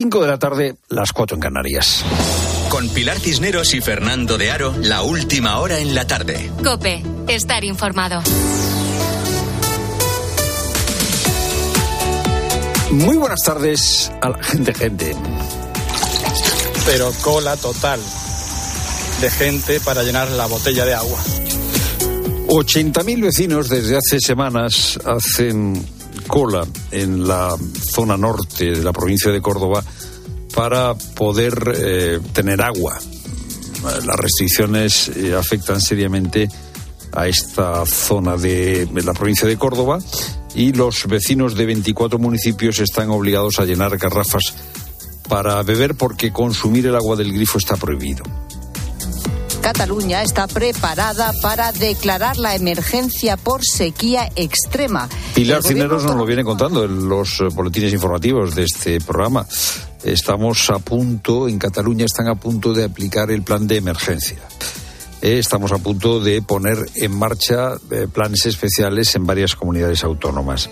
5 de la tarde, las 4 en Canarias. Con Pilar Cisneros y Fernando de Aro, la última hora en la tarde. Cope, estar informado. Muy buenas tardes a la gente, gente. Pero cola total de gente para llenar la botella de agua. 80.000 vecinos desde hace semanas hacen cola en la zona norte de la provincia de Córdoba para poder eh, tener agua. Las restricciones eh, afectan seriamente a esta zona de, la provincia de Córdoba y los vecinos de 24 municipios están obligados a llenar garrafas para beber porque consumir el agua del grifo está prohibido. Cataluña está preparada para declarar la emergencia por sequía extrema. Pilar Cineros nos lo viene contando en los eh, boletines informativos de este programa. Estamos a punto, en Cataluña están a punto de aplicar el plan de emergencia. Eh, Estamos a punto de poner en marcha eh, planes especiales en varias comunidades autónomas.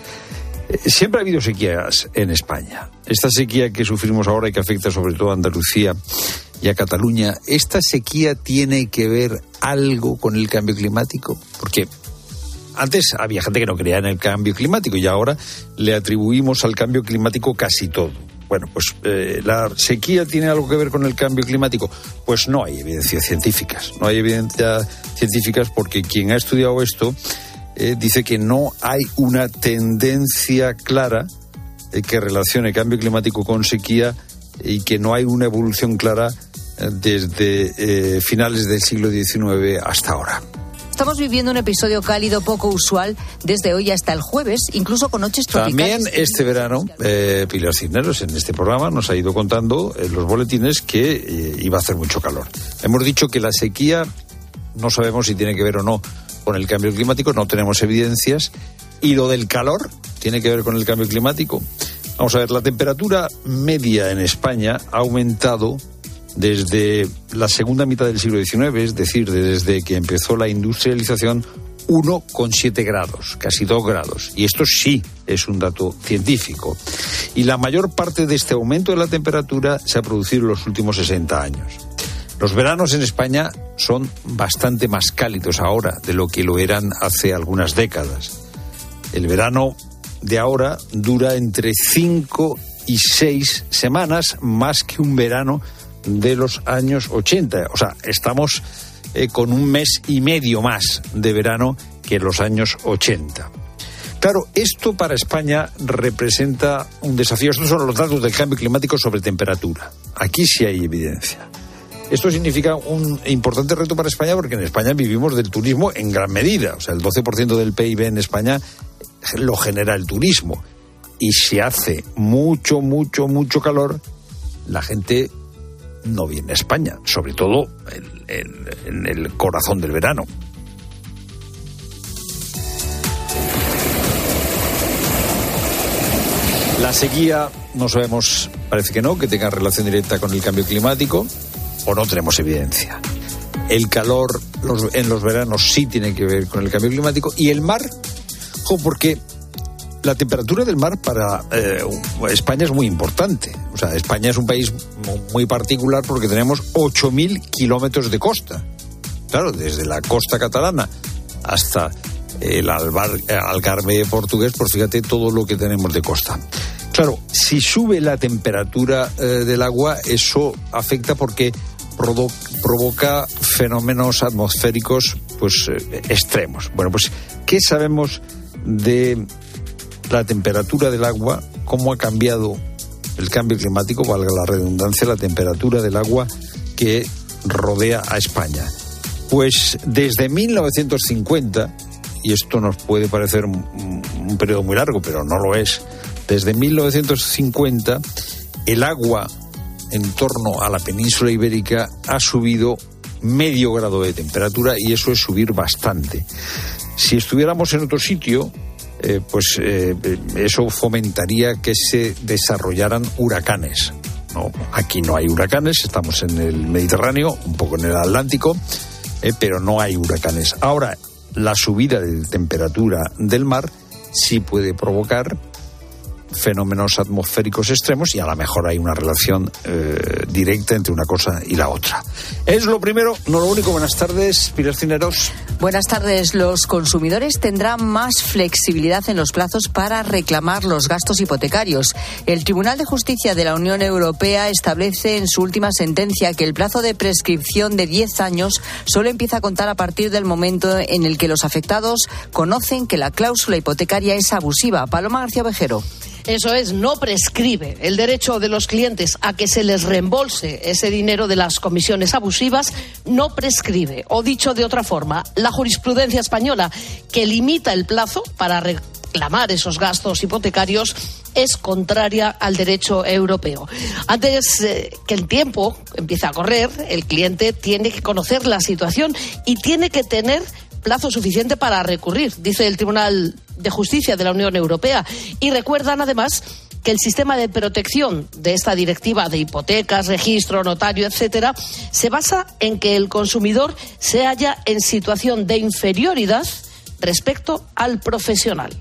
Eh, Siempre ha habido sequías en España. Esta sequía que sufrimos ahora y que afecta sobre todo a Andalucía y a Cataluña, ¿esta sequía tiene que ver algo con el cambio climático? Porque antes había gente que no creía en el cambio climático y ahora le atribuimos al cambio climático casi todo. Bueno, pues eh, la sequía tiene algo que ver con el cambio climático. Pues no hay evidencias científicas. No hay evidencias científicas porque quien ha estudiado esto eh, dice que no hay una tendencia clara que relacione cambio climático con sequía y que no hay una evolución clara desde eh, finales del siglo XIX hasta ahora. Estamos viviendo un episodio cálido poco usual desde hoy hasta el jueves, incluso con noches tropicales. También este verano, eh, Pilar Cisneros en este programa nos ha ido contando en los boletines que eh, iba a hacer mucho calor. Hemos dicho que la sequía no sabemos si tiene que ver o no con el cambio climático, no tenemos evidencias. Y lo del calor tiene que ver con el cambio climático. Vamos a ver, la temperatura media en España ha aumentado desde la segunda mitad del siglo XIX, es decir, desde que empezó la industrialización, 1,7 grados, casi 2 grados. Y esto sí es un dato científico. Y la mayor parte de este aumento de la temperatura se ha producido en los últimos 60 años. Los veranos en España son bastante más cálidos ahora de lo que lo eran hace algunas décadas. El verano de ahora dura entre 5 y 6 semanas más que un verano de los años 80. O sea, estamos eh, con un mes y medio más de verano que en los años 80. Claro, esto para España representa un desafío. Estos son los datos del cambio climático sobre temperatura. Aquí sí hay evidencia. Esto significa un importante reto para España porque en España vivimos del turismo en gran medida. O sea, el 12% del PIB en España lo genera el turismo. Y si hace mucho, mucho, mucho calor, la gente no viene a España, sobre todo en, el corazón del verano. La sequía, no sabemos, parece que no, que tenga relación directa con el cambio climático, o no tenemos evidencia. El calor en los veranos sí tiene que ver con el cambio climático. Y el mar, jo, porque la temperatura del mar para eh, España es muy importante. O sea, España es un país mu- muy particular porque tenemos 8.000 kilómetros de costa. Claro, desde la costa catalana hasta el Albar- eh, Algarve portugués, pues fíjate todo lo que tenemos de costa. Claro, si sube la temperatura eh, del agua, eso afecta porque provoca fenómenos atmosféricos pues extremos. Bueno, pues ¿qué sabemos de la temperatura del agua, cómo ha cambiado el cambio climático, valga la redundancia, la temperatura del agua que rodea a España. Pues desde 1950, y esto nos puede parecer un, periodo muy largo, pero no lo es, desde 1950 el agua en torno a la península ibérica ha subido medio grado de temperatura y eso es subir bastante. Si estuviéramos en otro sitio, eh, pues eh, eso fomentaría que se desarrollaran huracanes. ¿no? Aquí no hay huracanes, estamos en el Mediterráneo, un poco en el Atlántico, eh, pero no hay huracanes. Ahora, la subida de temperatura del mar sí puede provocar fenómenos atmosféricos extremos y a lo mejor hay una relación eh, directa entre una cosa y la otra. Es lo primero, no lo único. Buenas tardes, Pilar Cineros. Buenas tardes. Los consumidores tendrán más flexibilidad en los plazos para reclamar los gastos hipotecarios. El Tribunal de Justicia de la Unión Europea establece en su última sentencia que el plazo de prescripción de 10 años solo empieza a contar a partir del momento en el que los afectados conocen que la cláusula hipotecaria es abusiva. Paloma García Vejero. Eso es, no prescribe el derecho de los clientes a que se les reembolse ese dinero de las comisiones abusivas, no prescribe. O dicho de otra forma, la jurisprudencia española que limita el plazo para reclamar esos gastos hipotecarios es contraria al derecho europeo. Antes eh, que el tiempo empiece a correr, el cliente tiene que conocer la situación y tiene que tener plazo suficiente para recurrir, dice el Tribunal de Justicia de la Unión Europea. Y recuerdan además que el sistema de protección de esta directiva de hipotecas, registro, notario, etcétera, se basa en que el consumidor se halla en situación de inferioridad respecto al profesional.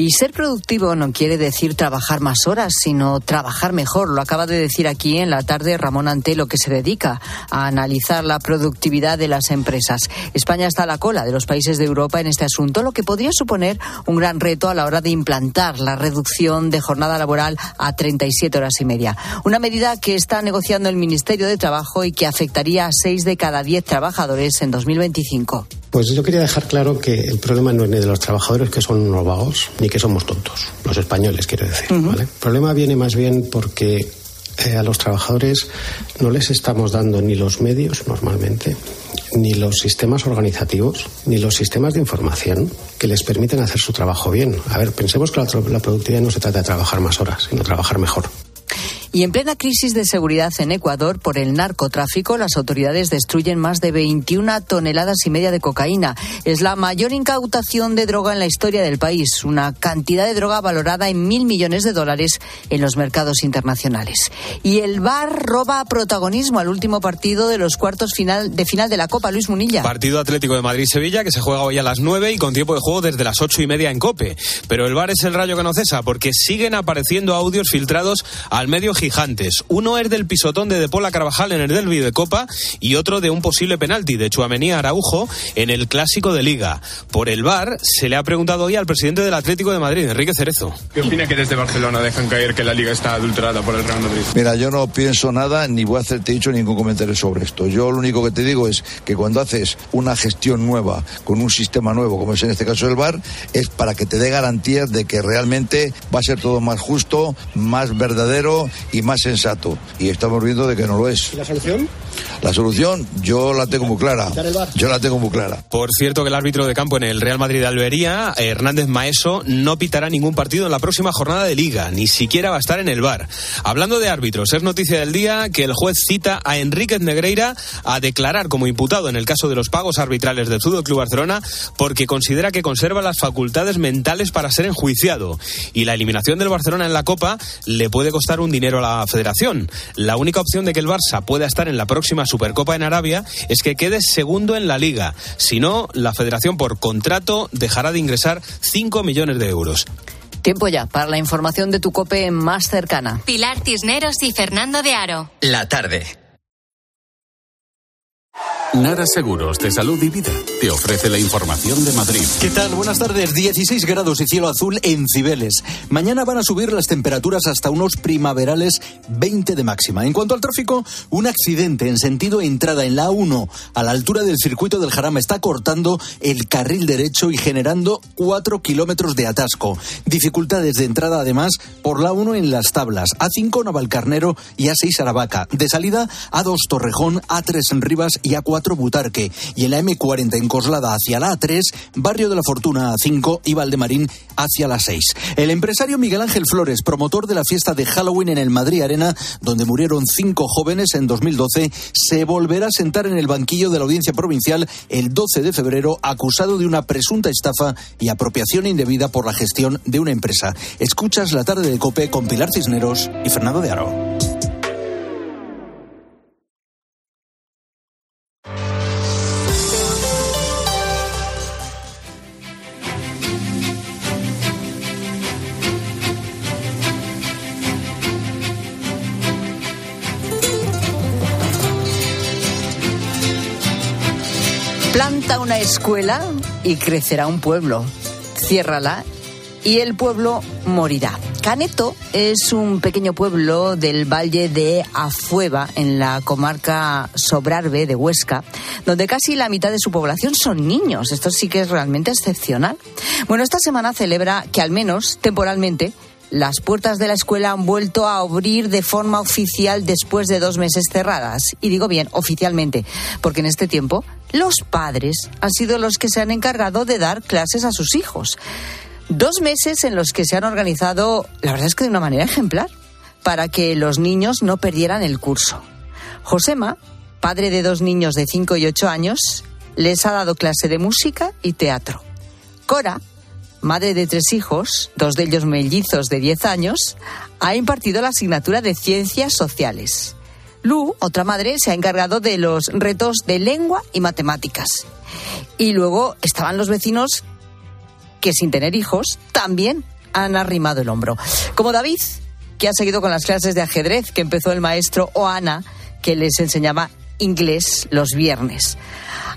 Y ser productivo no quiere decir trabajar más horas, sino trabajar mejor. Lo acaba de decir aquí en la tarde Ramón Antelo, que se dedica a analizar la productividad de las empresas. España está a la cola de los países de Europa en este asunto, lo que podría suponer un gran reto a la hora de implantar la reducción de jornada laboral a 37 horas y media. Una medida que está negociando el Ministerio de Trabajo y que afectaría a 6 de cada 10 trabajadores en 2025. Pues yo quería dejar claro que el problema no es ni de los trabajadores que son unos vagos, ni que somos tontos, los españoles quiero decir. El problema viene más bien porque eh, a los trabajadores no les estamos dando ni los medios normalmente, ni los sistemas organizativos, ni los sistemas de información que les permiten hacer su trabajo bien. A ver, pensemos que la, la productividad no se trata de trabajar más horas, sino trabajar mejor. Y en plena crisis de seguridad en Ecuador por el narcotráfico, las autoridades destruyen más de 21 toneladas y media de cocaína. Es la mayor incautación de droga en la historia del país, una cantidad de droga valorada en mil millones de dólares en los mercados internacionales. Y el VAR roba protagonismo al último partido de los cuartos final, de final de la Copa, Luis Munilla. Partido Atlético de Madrid-Sevilla que se juega hoy a las 9 y con tiempo de juego desde las ocho y media en Cope. Pero el VAR es el rayo que no cesa porque siguen apareciendo audios filtrados al medio gigantes. Uno es del pisotón de Depola Carvajal en el Derby de Copa y otro de un posible penalti de Chuamenía Araujo en el Clásico de Liga. Por el VAR se le ha preguntado hoy al presidente del Atlético de Madrid, Enrique Cerezo. ¿Qué opina que desde Barcelona dejan caer que la Liga está adulterada por el Real Madrid? Mira, yo no pienso nada ni voy a hacerte dicho ningún comentario sobre esto. Yo lo único que te digo es que cuando haces una gestión nueva con un sistema nuevo, como es en este caso el VAR, es para que te dé garantías de que realmente va a ser todo más justo, más verdadero y más sensato. Y estamos viendo de que no lo es. ¿Y la solución? La solución yo la tengo muy clara. Yo la tengo muy clara. Por cierto que el árbitro de campo en el Real Madrid de Albería, Hernández Maeso, no pitará ningún partido en la próxima jornada de liga, ni siquiera va a estar en el bar. Hablando de árbitros, es noticia del día que el juez cita a Enríquez Negreira a declarar como imputado en el caso de los pagos arbitrales del Fútbol Club Barcelona porque considera que conserva las facultades mentales para ser enjuiciado y la eliminación del Barcelona en la Copa le puede costar un dinero a la Federación. La única opción de que el Barça pueda estar en la próxima Supercopa en Arabia es que quede segundo en la liga. Si no, la federación por contrato dejará de ingresar 5 millones de euros. Tiempo ya para la información de tu cope más cercana. Pilar Tisneros y Fernando de Aro. La tarde. Nara Seguros de Salud y Vida te ofrece la información de Madrid. ¿Qué tal? Buenas tardes. 16 grados y cielo azul en Cibeles. Mañana van a subir las temperaturas hasta unos primaverales 20 de máxima. En cuanto al tráfico, un accidente en sentido entrada en la A1 a la altura del circuito del Jarama está cortando el carril derecho y generando 4 kilómetros de atasco. Dificultades de entrada además por la 1 en las tablas. A5 Navalcarnero y A6 Aravaca. De salida A2 Torrejón, A3 en Rivas y A4 Butarque y en la M40 en Coslada hacia la A3, Barrio de la Fortuna A5 y Valdemarín hacia la 6. El empresario Miguel Ángel Flores, promotor de la fiesta de Halloween en el Madrid Arena, donde murieron cinco jóvenes en 2012, se volverá a sentar en el banquillo de la audiencia provincial el 12 de febrero acusado de una presunta estafa y apropiación indebida por la gestión de una empresa. Escuchas la tarde de Cope con Pilar Cisneros y Fernando de Aro. Escuela y crecerá un pueblo. Ciérrala y el pueblo morirá. Caneto es un pequeño pueblo del valle de Afueva, en la comarca Sobrarbe de Huesca, donde casi la mitad de su población son niños. Esto sí que es realmente excepcional. Bueno, esta semana celebra que al menos temporalmente las puertas de la escuela han vuelto a abrir de forma oficial después de dos meses cerradas. Y digo bien, oficialmente, porque en este tiempo los padres han sido los que se han encargado de dar clases a sus hijos. Dos meses en los que se han organizado, la verdad es que de una manera ejemplar, para que los niños no perdieran el curso. Josema, padre de dos niños de 5 y 8 años, les ha dado clase de música y teatro. Cora, madre de tres hijos, dos de ellos mellizos de 10 años, ha impartido la asignatura de Ciencias Sociales. Lu, otra madre, se ha encargado de los retos de lengua y matemáticas. Y luego estaban los vecinos que sin tener hijos también han arrimado el hombro. Como David, que ha seguido con las clases de ajedrez que empezó el maestro Oana, que les enseñaba inglés los viernes.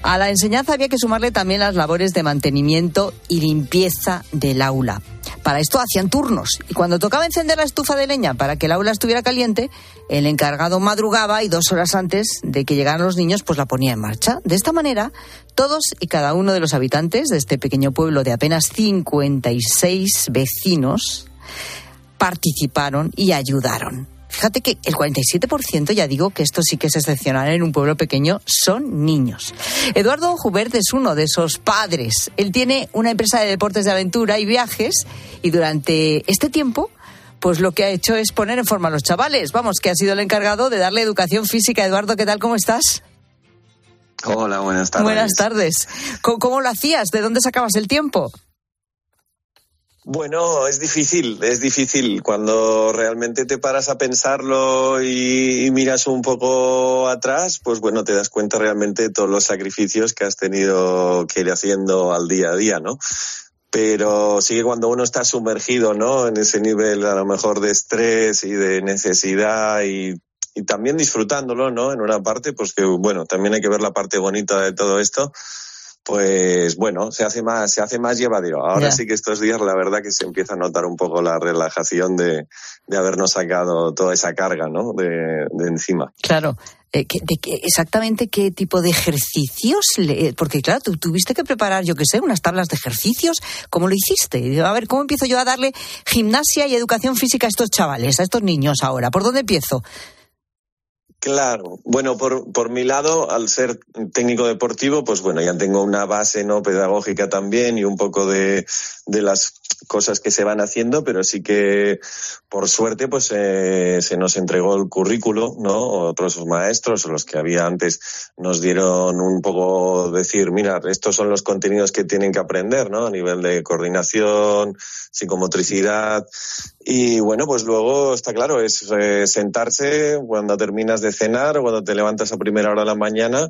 A la enseñanza había que sumarle también las labores de mantenimiento y limpieza del aula. Para esto hacían turnos y cuando tocaba encender la estufa de leña para que el aula estuviera caliente, el encargado madrugaba y dos horas antes de que llegaran los niños pues la ponía en marcha. De esta manera, todos y cada uno de los habitantes de este pequeño pueblo de apenas 56 vecinos participaron y ayudaron. Fíjate que el 47%, ya digo que esto sí que es excepcional en un pueblo pequeño, son niños. Eduardo Jubert es uno de esos padres. Él tiene una empresa de deportes de aventura y viajes y durante este tiempo pues lo que ha hecho es poner en forma a los chavales. Vamos, que ha sido el encargado de darle educación física. Eduardo, ¿qué tal? ¿Cómo estás? Hola, buenas tardes. Buenas tardes. ¿Cómo, cómo lo hacías? ¿De dónde sacabas el tiempo? Bueno, es difícil, es difícil. Cuando realmente te paras a pensarlo y, miras un poco atrás, pues bueno, te das cuenta realmente de todos los sacrificios que has tenido que ir haciendo al día a día, ¿no? Pero sí que cuando uno está sumergido, ¿no? En ese nivel a lo mejor de estrés y de necesidad y, también disfrutándolo, ¿no? En una parte, pues bueno, también hay que ver la parte bonita de todo esto pues bueno, se hace más, se hace más llevadero. Ahora sí que estos días la verdad que se empieza a notar un poco la relajación de, de habernos sacado toda esa carga, ¿no? De, de encima. Claro. Eh, de, exactamente qué tipo de ejercicios? Le, porque claro, tú tuviste que preparar, yo qué sé, unas tablas de ejercicios. ¿Cómo lo hiciste? A ver, ¿cómo empiezo yo a darle gimnasia y educación física a estos chavales, a estos niños ahora? ¿Por dónde empiezo? Claro, bueno, por, por mi lado, al ser técnico deportivo, pues bueno, ya tengo una base no pedagógica también y un poco de, de las cosas que se van haciendo, pero sí que por suerte pues eh, se nos entregó el currículo, ¿no? Otros maestros, los que había antes, nos dieron un poco decir, mira, estos son los contenidos que tienen que aprender, ¿no? A nivel de coordinación, psicomotricidad. Y bueno, pues luego está claro, es eh, sentarse cuando terminas de cenar o cuando te levantas a primera hora de la mañana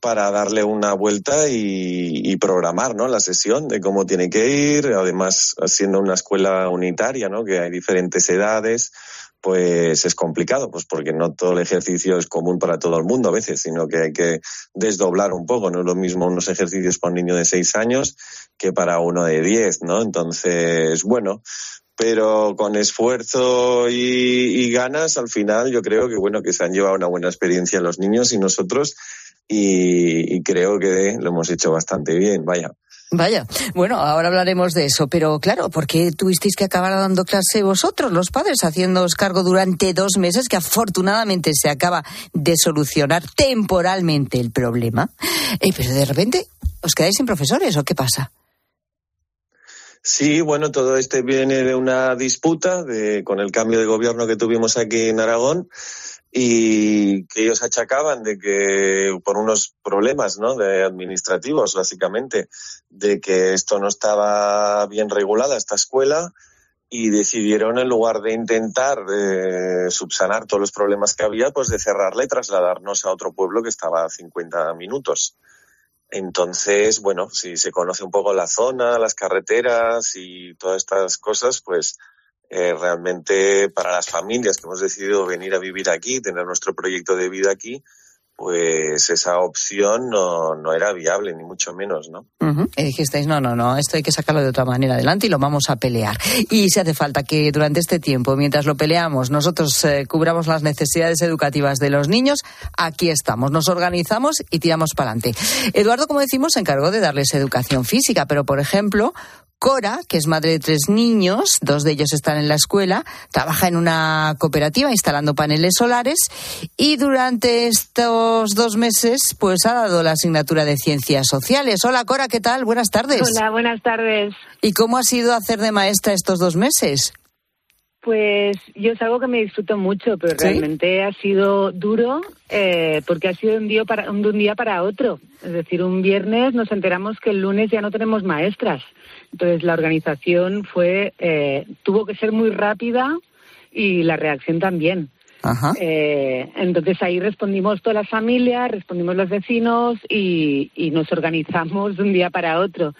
para darle una vuelta y, programar ¿no? la sesión de cómo tiene que ir, además siendo una escuela unitaria, ¿no? que hay diferentes edades, pues es complicado, pues porque no todo el ejercicio es común para todo el mundo a veces, sino que hay que desdoblar un poco, no es lo mismo unos ejercicios para un niño de seis años que para uno de diez, ¿no? Entonces, bueno, pero con esfuerzo y, y, ganas, al final yo creo que bueno que se han llevado una buena experiencia los niños y nosotros y, y creo que lo hemos hecho bastante bien, vaya. Vaya, bueno, ahora hablaremos de eso, pero claro, ¿por qué tuvisteis que acabar dando clase vosotros, los padres, haciéndoos cargo durante dos meses, que afortunadamente se acaba de solucionar temporalmente el problema? Eh, pero de repente, ¿os quedáis sin profesores o qué pasa? Sí, bueno, todo este viene de una disputa de, con el cambio de gobierno que tuvimos aquí en Aragón y que ellos achacaban de que por unos problemas ¿no? de administrativos básicamente de que esto no estaba bien regulada esta escuela y decidieron en lugar de intentar eh, subsanar todos los problemas que había pues de cerrarla y trasladarnos a otro pueblo que estaba a 50 minutos entonces bueno si se conoce un poco la zona las carreteras y todas estas cosas pues eh, realmente para las familias que hemos decidido venir a vivir aquí, tener nuestro proyecto de vida aquí, pues esa opción no, no era viable, ni mucho menos, ¿no? Y dijisteis, no, no, no, esto hay que sacarlo de otra manera adelante y lo vamos a pelear. Y si hace falta que durante este tiempo, mientras lo peleamos, nosotros eh, cubramos las necesidades educativas de los niños, aquí estamos, nos organizamos y tiramos para adelante. Eduardo, como decimos, se encargó de darles educación física, pero, por ejemplo, Cora, que es madre de tres niños, dos de ellos están en la escuela, trabaja en una cooperativa instalando paneles solares y durante estos dos meses pues ha dado la asignatura de ciencias sociales. Hola Cora, ¿qué tal? Buenas tardes. Hola, buenas tardes. ¿Y cómo ha sido hacer de maestra estos dos meses? Pues yo es algo que me disfruto mucho, pero realmente ha sido duro eh, porque ha sido un día, para, un día para otro. Es decir, un viernes nos enteramos que el lunes ya no tenemos maestras. Entonces la organización fue eh, tuvo que ser muy rápida y la reacción también. Eh, entonces ahí respondimos todas las familias, respondimos los vecinos y, y nos organizamos de un día para otro.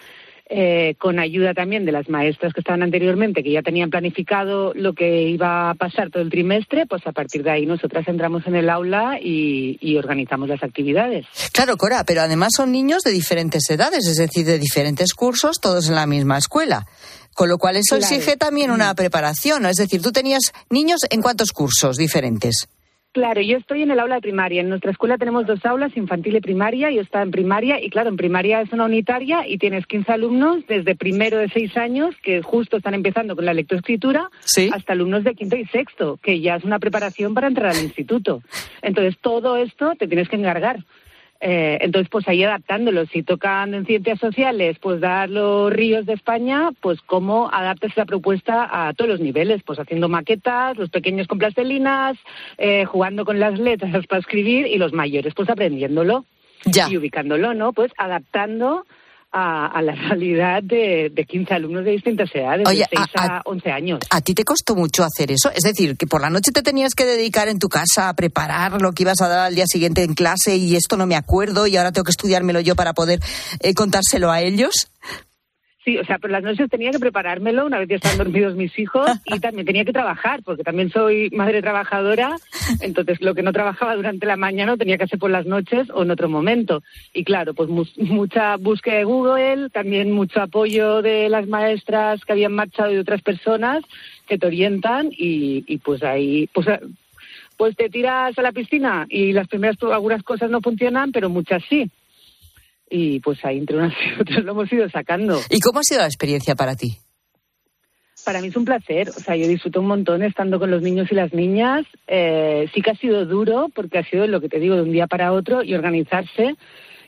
Eh, con ayuda también de las maestras que estaban anteriormente, que ya tenían planificado lo que iba a pasar todo el trimestre, pues a partir de ahí nosotras entramos en el aula y, y organizamos las actividades. Claro, Cora, pero además son niños de diferentes edades, es decir, de diferentes cursos, todos en la misma escuela. Con lo cual eso exige también una preparación, es decir, tú tenías niños en cuántos cursos diferentes. Claro, yo estoy en el aula de primaria. En nuestra escuela tenemos dos aulas, infantil y primaria. Yo estaba en primaria y claro, en primaria es una unitaria y tienes 15 alumnos desde primero de seis años, que justo están empezando con la lectoescritura, hasta alumnos de quinto y sexto, que ya es una preparación para entrar al instituto. Entonces, todo esto te tienes que encargar. Eh, entonces, pues ahí adaptándolo. Si tocan en ciencias sociales, pues dar los ríos de España, pues cómo adaptas esa propuesta a todos los niveles, pues haciendo maquetas, los pequeños con plastelinas, eh, jugando con las letras para escribir y los mayores, pues aprendiéndolo y ubicándolo, ¿no? Pues adaptando a, la realidad de, de, 15 alumnos de distintas edades, de 6 a, 11 años. ¿A ti te costó mucho hacer eso? Es decir, que por la noche te tenías que dedicar en tu casa a preparar lo que ibas a dar al día siguiente en clase y esto no me acuerdo y ahora tengo que estudiármelo yo para poder eh, contárselo a ellos. Sí, o sea, por las noches tenía que preparármelo una vez que están dormidos mis hijos y también tenía que trabajar, porque también soy madre trabajadora, entonces lo que no trabajaba durante la mañana tenía que hacer por las noches o en otro momento. Y claro, pues mucha búsqueda de Google, también mucho apoyo de las maestras que habían marchado y de otras personas que te orientan y, y pues ahí, pues pues te tiras a la piscina y las primeras algunas cosas no funcionan, pero muchas sí y pues ahí entre unas y otras lo hemos ido sacando. ¿Y cómo ha sido la experiencia para ti? Para mí es un placer, o sea, yo disfruto un montón estando con los niños y las niñas. Eh, sí que ha sido duro porque ha sido lo que te digo de un día para otro y organizarse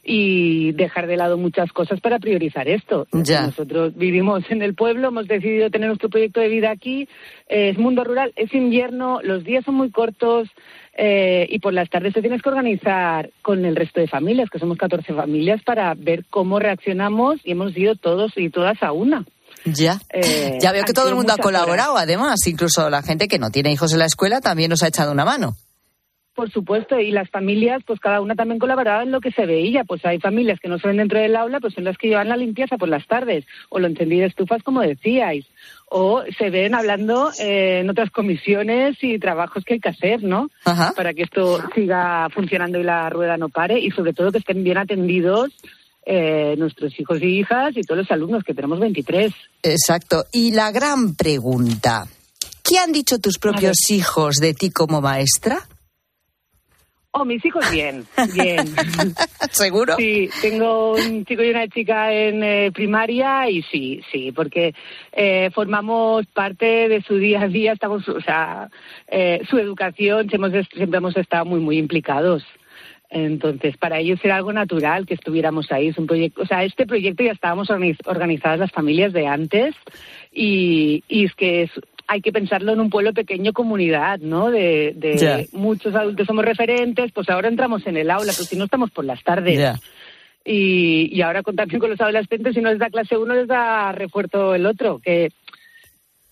y dejar de lado muchas cosas para priorizar esto. Nosotros vivimos en el pueblo, hemos decidido tener nuestro proyecto de vida aquí, es mundo rural, es invierno, los días son muy cortos eh, y por las tardes te tienes que organizar con el resto de familias, que somos 14 familias, para ver cómo reaccionamos y hemos ido todos y todas a una. Ya. Eh, ya veo que todo el mundo ha colaborado, además, incluso la gente que no tiene hijos en la escuela también nos ha echado una mano. Por supuesto, y las familias, pues cada una también colaboraba en lo que se veía. Pues hay familias que no se ven dentro del aula, pues son las que llevan la limpieza por las tardes, o lo encendí de estufas, como decíais, o se ven hablando eh, en otras comisiones y trabajos que hay que hacer, ¿no? Para que esto siga funcionando y la rueda no pare, y sobre todo que estén bien atendidos eh, nuestros hijos y hijas y todos los alumnos, que tenemos 23. Exacto. Y la gran pregunta, ¿qué han dicho tus propios hijos de ti como maestra? Oh, mis hijos bien, bien. ¿Seguro? Sí, tengo un chico y una chica en eh, primaria y sí, sí, porque eh, formamos parte de su día a día, estamos, o sea, eh, su educación, hemos, siempre hemos estado muy, muy implicados. Entonces, para ellos era algo natural que estuviéramos ahí. Es un proyecto, o sea, este proyecto ya estábamos organizadas las familias de antes y, y es que es, hay que pensarlo en un pueblo pequeño, comunidad, ¿no? De, muchos adultos somos referentes, pues ahora entramos en el aula, pero si no estamos por las tardes. Y, y, ahora con, también con los adolescentes, si no les da clase uno, les da refuerzo el otro, que,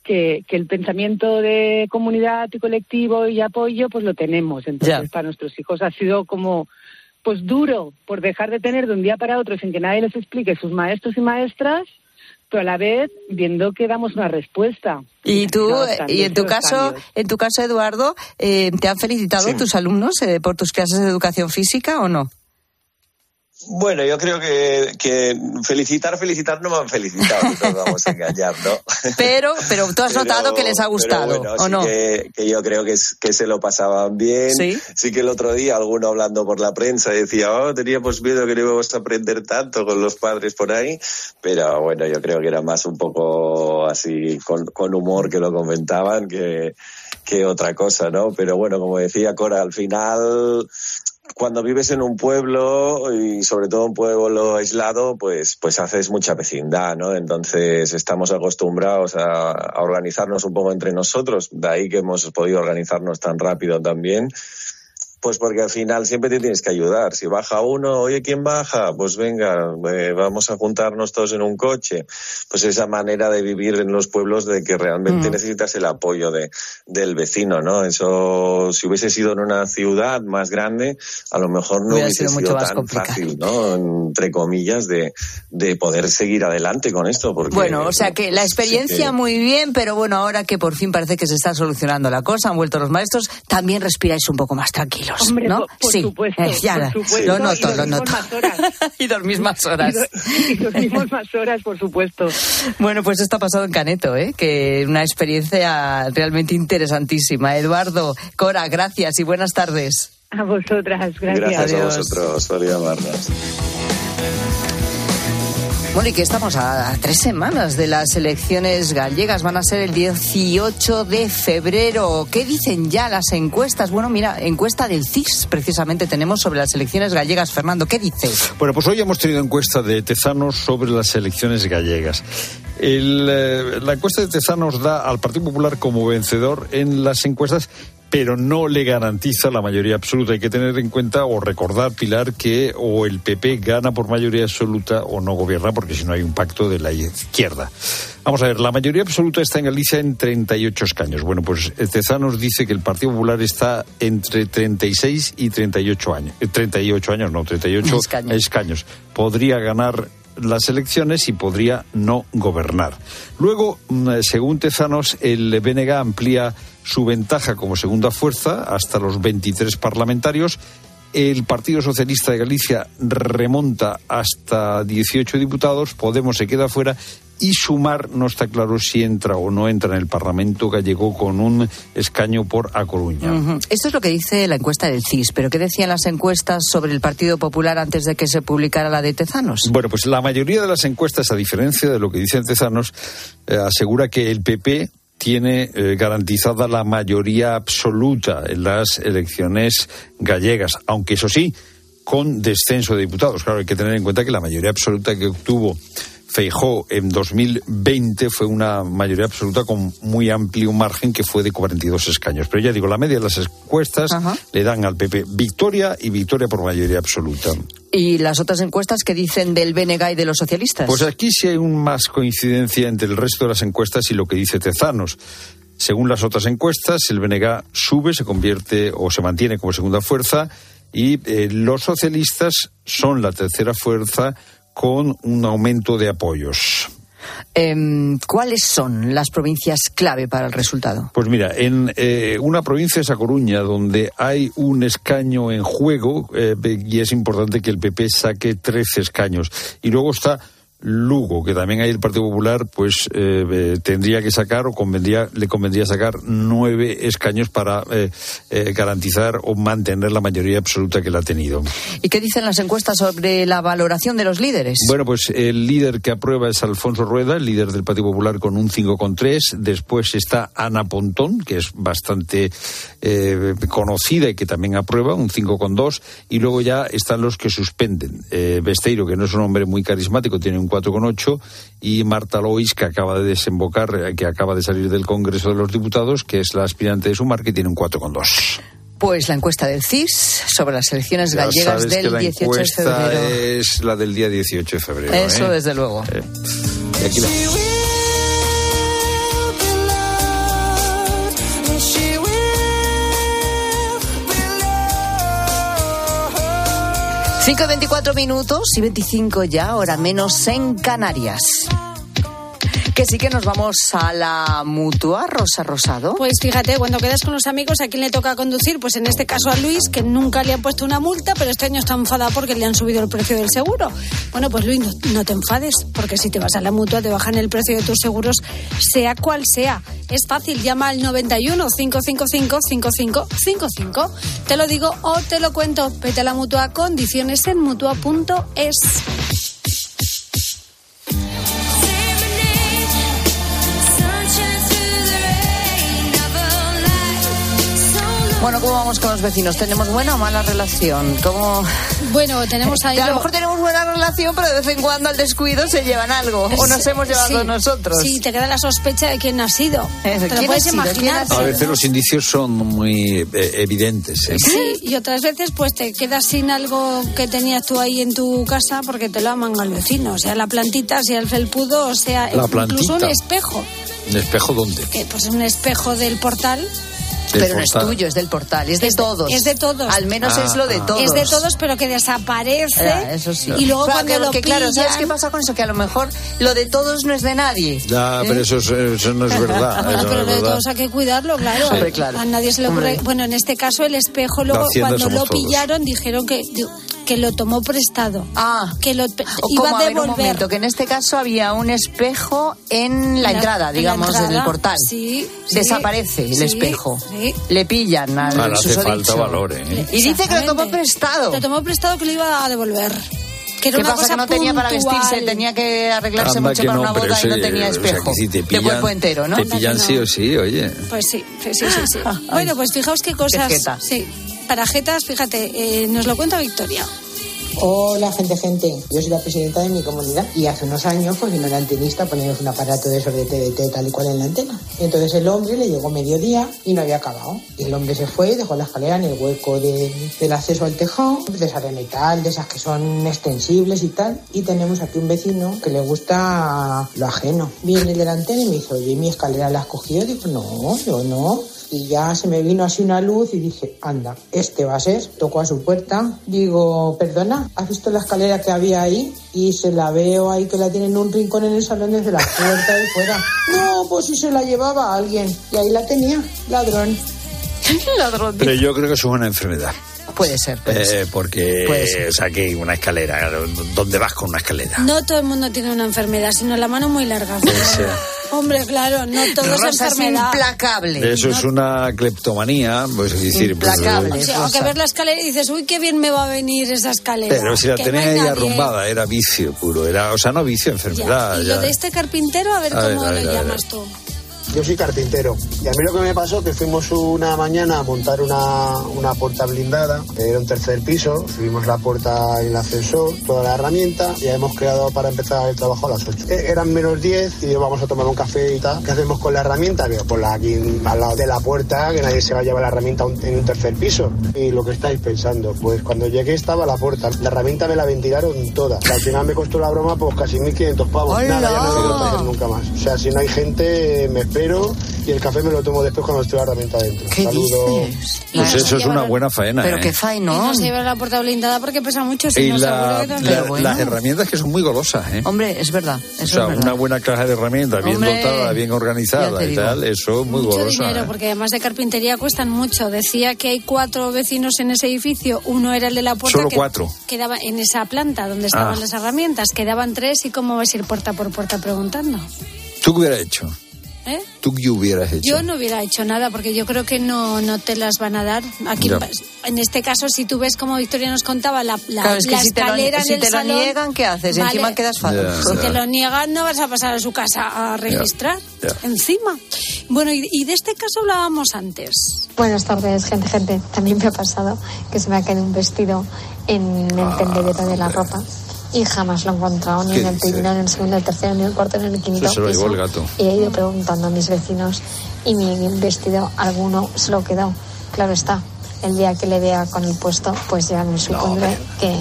que, el pensamiento de comunidad y colectivo y apoyo, pues lo tenemos. Entonces, para nuestros hijos ha sido como pues duro por dejar de tener de un día para otro sin que nadie les explique sus maestros y maestras pero a la vez viendo que damos una respuesta. Y tú, Adaptando y en tu caso, cambios. en tu caso, Eduardo, eh, ¿te han felicitado Sí. tus alumnos eh, por tus clases de educación física o no? Bueno, yo creo que, que felicitar, felicitar no me han felicitado, no nos vamos a engañar, ¿no? Pero, pero tú has Pero- notado que les ha gustado, bueno, ¿o sí no? Que, que yo creo que, que se lo pasaban bien. Sí. que el otro día alguno hablando por la prensa decía, oh, teníamos miedo que no íbamos a aprender tanto con los padres por ahí. Pero bueno, yo creo que era más un poco así con, con humor que lo comentaban que, que otra cosa, ¿no? Pero bueno, como decía Cora, al final cuando vives en un pueblo y sobre todo un pueblo aislado, pues, pues haces mucha vecindad, ¿no? Entonces estamos acostumbrados a, a organizarnos un poco entre nosotros, de ahí que hemos podido organizarnos tan rápido también. Pues porque al final siempre te tienes que ayudar. Si baja uno, oye, ¿quién baja? Pues venga, eh, vamos a juntarnos todos en un coche. Pues esa manera de vivir en los pueblos de que realmente Mm. necesitas el apoyo de, del vecino, ¿no? Eso, si hubiese sido en una ciudad más grande, a lo mejor no Hubiera hubiese sido mucho sido más tan complicado. fácil, ¿no? Entre comillas, de, de poder seguir adelante con esto. Porque, Bueno, o sea que la sí experiencia que- muy bien, pero bueno, ahora que por fin parece que se está solucionando la cosa, han vuelto los maestros, también respiráis un poco más tranquilos, Hombre, ¿no? por, por sí, supuesto, eh, ya, por supuesto. lo y noto, lo dormimos noto. más horas. y dormís más horas. Y, do- y dormimos más horas, por supuesto. Bueno, pues esto ha pasado en Caneto, ¿eh? que una experiencia realmente interesantísima. Eduardo, Cora, gracias y buenas tardes. A vosotras, gracias. Gracias Adiós. a vosotros por llamarnos. Bueno, y que estamos a, tres semanas de las elecciones gallegas. Van a ser el 18 de febrero. ¿Qué dicen ya las encuestas? Bueno, mira, encuesta del CIS precisamente tenemos sobre las elecciones gallegas. Fernando, ¿qué dice? Bueno, pues hoy hemos tenido encuesta de Tezanos sobre las elecciones gallegas. Eh, la encuesta de Tezanos da al Partido Popular como vencedor en las encuestas, pero no le garantiza la mayoría absoluta. Hay que tener en cuenta o recordar, Pilar, que o el PP gana por mayoría absoluta o no gobierna, porque si no hay un pacto de la izquierda. Vamos a ver, la mayoría absoluta está en Galicia en 38 escaños. Bueno, pues Tezanos dice que el Partido Popular está entre 36 y 38 años. Eh, 38 años, no, 38 Escaños. escaños. Podría ganar las elecciones y podría no gobernar. Luego, mm, según Tezanos, el BNG amplía su ventaja como segunda fuerza hasta los 23 parlamentarios. El Partido Socialista de Galicia remonta hasta 18 diputados, Podemos se queda fuera y Sumar no está claro si entra o no entra en el Parlamento gallego con un escaño por A Coruña. Esto es lo que dice la encuesta del CIS, pero ¿qué decían las encuestas sobre el Partido Popular antes de que se publicara la de Tezanos? Bueno, pues la mayoría de las encuestas, a diferencia de lo que dicen Tezanos, eh, asegura que el PP tiene eh, garantizada la mayoría absoluta en las elecciones gallegas, aunque eso sí, con descenso de diputados. Claro, hay que tener en cuenta que la mayoría absoluta que obtuvo Feijó en 2020 fue una mayoría absoluta con muy amplio margen que fue de 42 escaños. Pero ya digo, la media de las encuestas Ajá. le dan al PP victoria y victoria por mayoría absoluta. ¿Y las otras encuestas que dicen del BNG y de los socialistas? Pues aquí sí hay un más coincidencia entre el resto de las encuestas y lo que dice Tezanos. Según las otras encuestas, el BNG sube, se convierte o se mantiene como segunda fuerza y eh, los socialistas son la tercera fuerza con un aumento de apoyos. Em, ¿Cuáles son las provincias clave para el resultado? Pues mira, en eh, una provincia es A Coruña, donde hay un escaño en juego eh, y es importante que el PP saque 13 escaños. Y luego está Lugo, que también ahí el Partido Popular pues eh, eh, tendría que sacar o convendría, le convendría sacar nueve escaños para eh, garantizar o mantener la mayoría absoluta que la ha tenido. ¿Y qué dicen las encuestas sobre la valoración de los líderes? Bueno, pues el líder que aprueba es Alfonso Rueda, el líder del Partido Popular con un 5,3. Después está Ana Pontón, que es bastante conocida y que también aprueba, un 5,2. Y luego ya están los que suspenden. Besteiro, que no es un hombre muy carismático, tiene un 4,8. Y Marta Lois, que acaba de desembocar, eh, que acaba de salir del Congreso de los Diputados, que es la aspirante de Sumar, que tiene un 4,2. Pues la encuesta del CIS sobre las elecciones Ya gallegas sabes que del la 18 de febrero. es la del día 18 de febrero. Eso ¿eh? desde luego. Eh, y aquí la- 5 y 24 minutos y 25 ya, hora menos en Canarias. Que sí que nos vamos a la mutua, Rosa Rosado. Pues fíjate, cuando quedas con los amigos, ¿a quién le toca conducir? Pues en este caso a Luis, que nunca le han puesto una multa, pero este año está enfadado porque le han subido el precio del seguro. Bueno, pues Luis, no, te enfades, porque si te vas a la mutua te bajan el precio de tus seguros, sea cual sea. Es fácil, llama al 91 555 5555. Te lo digo o te lo cuento. Vete a la mutua, condiciones en mutua.es. Bueno, ¿cómo vamos con los vecinos? ¿Tenemos buena o mala relación? ¿Cómo... Bueno, tenemos ahí... A lo mejor tenemos buena relación, pero de vez en cuando al descuido se llevan algo. O nos hemos llevado Sí, nosotros. Sí, te queda la sospecha de quién ha sido. Eh, Te lo ¿quién puedes imaginar. A veces los indicios son muy eh, evidentes. ¿eh? Sí, y otras veces pues te quedas sin algo que tenías tú ahí en tu casa porque te lo aman al vecino, sea la plantita, sea el felpudo, o sea La incluso un plantita. espejo, ¿Un espejo dónde? que pues un espejo del portal. Del Pero no es tuyo, es del portal, es de todos. Es de todos. Al menos Ah, es lo de ah. todos. Es de todos, pero que desaparece. Ya, eso sí. Y luego Claro, cuando que- lo que, claro, ¿sabes qué pasa con eso? Que a lo mejor lo de todos no es de nadie. Ya, ¿Eh? pero eso, es- eso no es verdad. Ah, no pero es de verdad. todos hay que cuidarlo, claro. Sí. Hombre, claro. A nadie se le ocurre. Hombre. Bueno, en este caso el espejo, luego cuando lo todos. pillaron dijeron que, digo, que lo tomó prestado. Ah, Que lo o iba como, a a ver, un devolver. momento, que en este caso había un espejo en la, En la- entrada, en la digamos, entrada, del portal. sí, sí, Desaparece el sí, espejo. sí. Le pillan al Ahora hace falta valor, ¿eh? Y dice que lo tomó prestado. Lo tomó prestado que lo iba a devolver. Que ¿Qué pasa? Que no tenía para puntual. vestirse, tenía que arreglarse Anda mucho que para no, una boda y no ese- tenía o sea, espejo. si te de pillan, cuerpo entero, ¿no? Te pillan no. sí o sí, oye. Pues sí, sí, sí, sí. sí. bueno, pues fijaos qué cosas. jeta. Sí, para jetas, fíjate, eh, nos lo cuenta Victoria. Hola, gente, gente. Yo soy la presidenta de mi comunidad y hace unos años, pues vino el antenista a ponernos un aparato de esos de TDT tal y cual en la antena. Entonces el hombre le llegó mediodía y no había acabado. Y el hombre se fue, dejó la escalera en el hueco de- del acceso al tejado, de esas de metal, de esas que son extensibles y tal. Y tenemos aquí un vecino que le gusta lo ajeno. Viene el de la antena y me dice, oye, mi escalera la has cogido. Digo, no, yo no. Y ya se me vino así una luz y dije, anda, este va a ser. Tocó a su puerta. Digo, perdona, ¿has visto la escalera que había ahí? Y se la veo ahí que la tiene en un rincón en el salón desde la puerta de fuera. No, pues si se la llevaba a alguien. Y ahí la tenía, ladrón. Ladrón. Pero yo creo que eso es una enfermedad. Puede ser, puede Eh, ser. porque, Puede ser. o sea, que una escalera, ¿dónde vas con una escalera? No todo el mundo tiene una enfermedad, sino la mano muy larga. Hombre, claro, no todo es Rosa es enfermedad. implacable. Eso es una cleptomanía, pues es decir, pues, Implacable. O sea, aunque ves la escalera y dices, uy, qué bien me va a venir esa escalera. pero si la que tenía no nadie. arrumbada, era vicio puro, era, o sea, no vicio, Ya. enfermedad. Y ya. lo de este carpintero, a ver A ver, cómo a ver, lo a ver. llamas tú. Yo soy carpintero y a mí lo que me pasó que fuimos una mañana a montar una, una puerta blindada, era un tercer piso, subimos la puerta en el ascensor, toda la herramienta y hemos quedado para empezar el trabajo a las 8. Eh, eran menos 10 y vamos a tomar un café y tal. ¿Qué hacemos con la herramienta? Digo, ponla aquí al lado de la puerta, que nadie se va a llevar la herramienta en un tercer piso. Y lo que estáis pensando, pues cuando llegué estaba la puerta, la herramienta me la ventilaron toda. Al final me costó la broma pues casi 1.500 pavos. Nada, ya no me hacer nunca más. O sea, si no hay gente, me espero y el café me lo tomo después cuando estoy la herramienta dentro. ¿Qué Saludos. dices? Pues eso es una buena faena. Pero ¿eh? qué Y faenón. no se lleva la puerta blindada porque pesa mucho, si Y no la- la- bueno. las herramientas que son muy golosas, ¿eh? Hombre, es verdad. Eso o sea, es verdad. una buena caja de herramientas, bien Hombre, dotada, bien organizada y digo. tal, eso es muy mucho golosa. dinero, ¿eh? porque además de carpintería cuestan mucho. Decía que hay cuatro vecinos en ese edificio. Uno era el de la puerta. Solo que cuatro. Quedaba en esa planta donde estaban Ah. las herramientas. Quedaban tres y cómo vas a ir puerta por puerta preguntando. ¿Tú qué hubieras hecho? ¿Eh? ¿Tú qué hubieras hecho? Yo no hubiera hecho nada porque yo creo que no, no te las van a dar. Aquí, Ya. en este caso, si tú ves como Victoria nos contaba, la, la, Claro, es que la si te lo- escalera si en el te lo salón, niegan, ¿qué haces? Y encima quedas fatal. Ya, Si ya. te lo niegan, no vas a pasar a su casa a registrar ya. encima. Bueno, y, y de este caso hablábamos antes. Buenas tardes, gente, gente. También me ha pasado que se me ha caído un vestido en el tendedero de la ropa y jamás lo he encontrado ni ¿Qué en el primero, ni en el segundo, en el tercero, ni en el cuarto, ni en el quinto se lo piso. llevó el gato. Y he ido preguntando a mis vecinos y mi vestido alguno se lo quedó. Claro está. El día que le vea con el puesto, pues ya me supondré que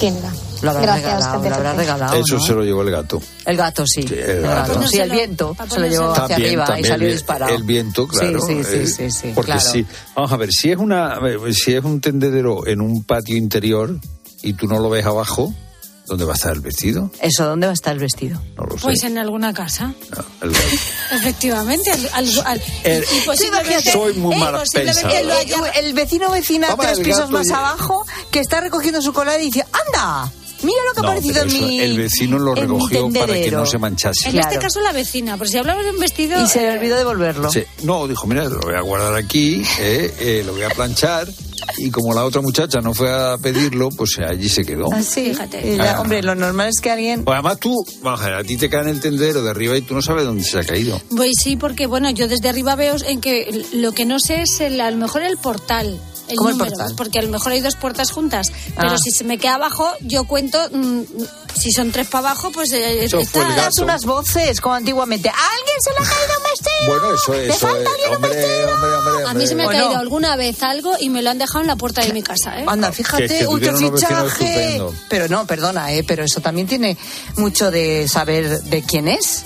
quién era. Lo habrá Gracias, regalado, lo habrá regalado. Eso ¿no? se lo llevó el gato. El gato, sí. el gato. Sí, el viento se lo llevó hacia También, arriba y salió el- disparado. El viento, claro. Sí, sí, sí, eh, sí, sí, Porque claro. si, vamos a ver, si es una, si es un tendedero en un patio interior y tú no lo ves abajo, ¿Dónde va a estar el vestido? Eso, ¿dónde va a estar el vestido? No lo sé. Pues en alguna casa. El- Efectivamente. al- al- al- El- y, y posiblemente, Soy muy eh, mala lo haya- El vecino vecina Vamos, tres el pisos más y- abajo que está recogiendo su cola y dice, ¡anda! Mira lo que No, ha aparecido en mi el vecino lo recogió para que tendedero". no se manchase. En este caso la vecina, pero si hablamos de un vestido... Y se le olvidó devolverlo. Sí. No, dijo, mira, lo voy a guardar aquí, eh, eh, lo voy a planchar. Y como la otra muchacha no fue a pedirlo, pues allí se quedó. Así, Fíjate. Y la- Ah. hombre, lo normal es que alguien... Pues además tú, vamos a ver, a ti te cae en el tendero de arriba y tú no sabes dónde se ha caído. Pues sí, porque bueno, yo desde arriba veo en que lo que no sé es el, a lo mejor el portal. El ¿Cómo el número, portal? Porque a lo mejor hay dos puertas juntas. Pero Ah. si se me queda abajo, yo cuento, mm, si son tres para abajo, pues eh, el está- unas voces, como antiguamente. ¿A alguien se le ha caído un vestido? Bueno, eso ¿Le eso falta es. alguien un Hombre, vestido? hombre, hombre, A mí se me ha caído alguna vez algo y me lo han dejado en la puerta de mi casa, ¿eh? Anda, Que fíjate, es que fichaje. Pero no, perdona, ¿eh? pero eso también tiene mucho de saber de quién es.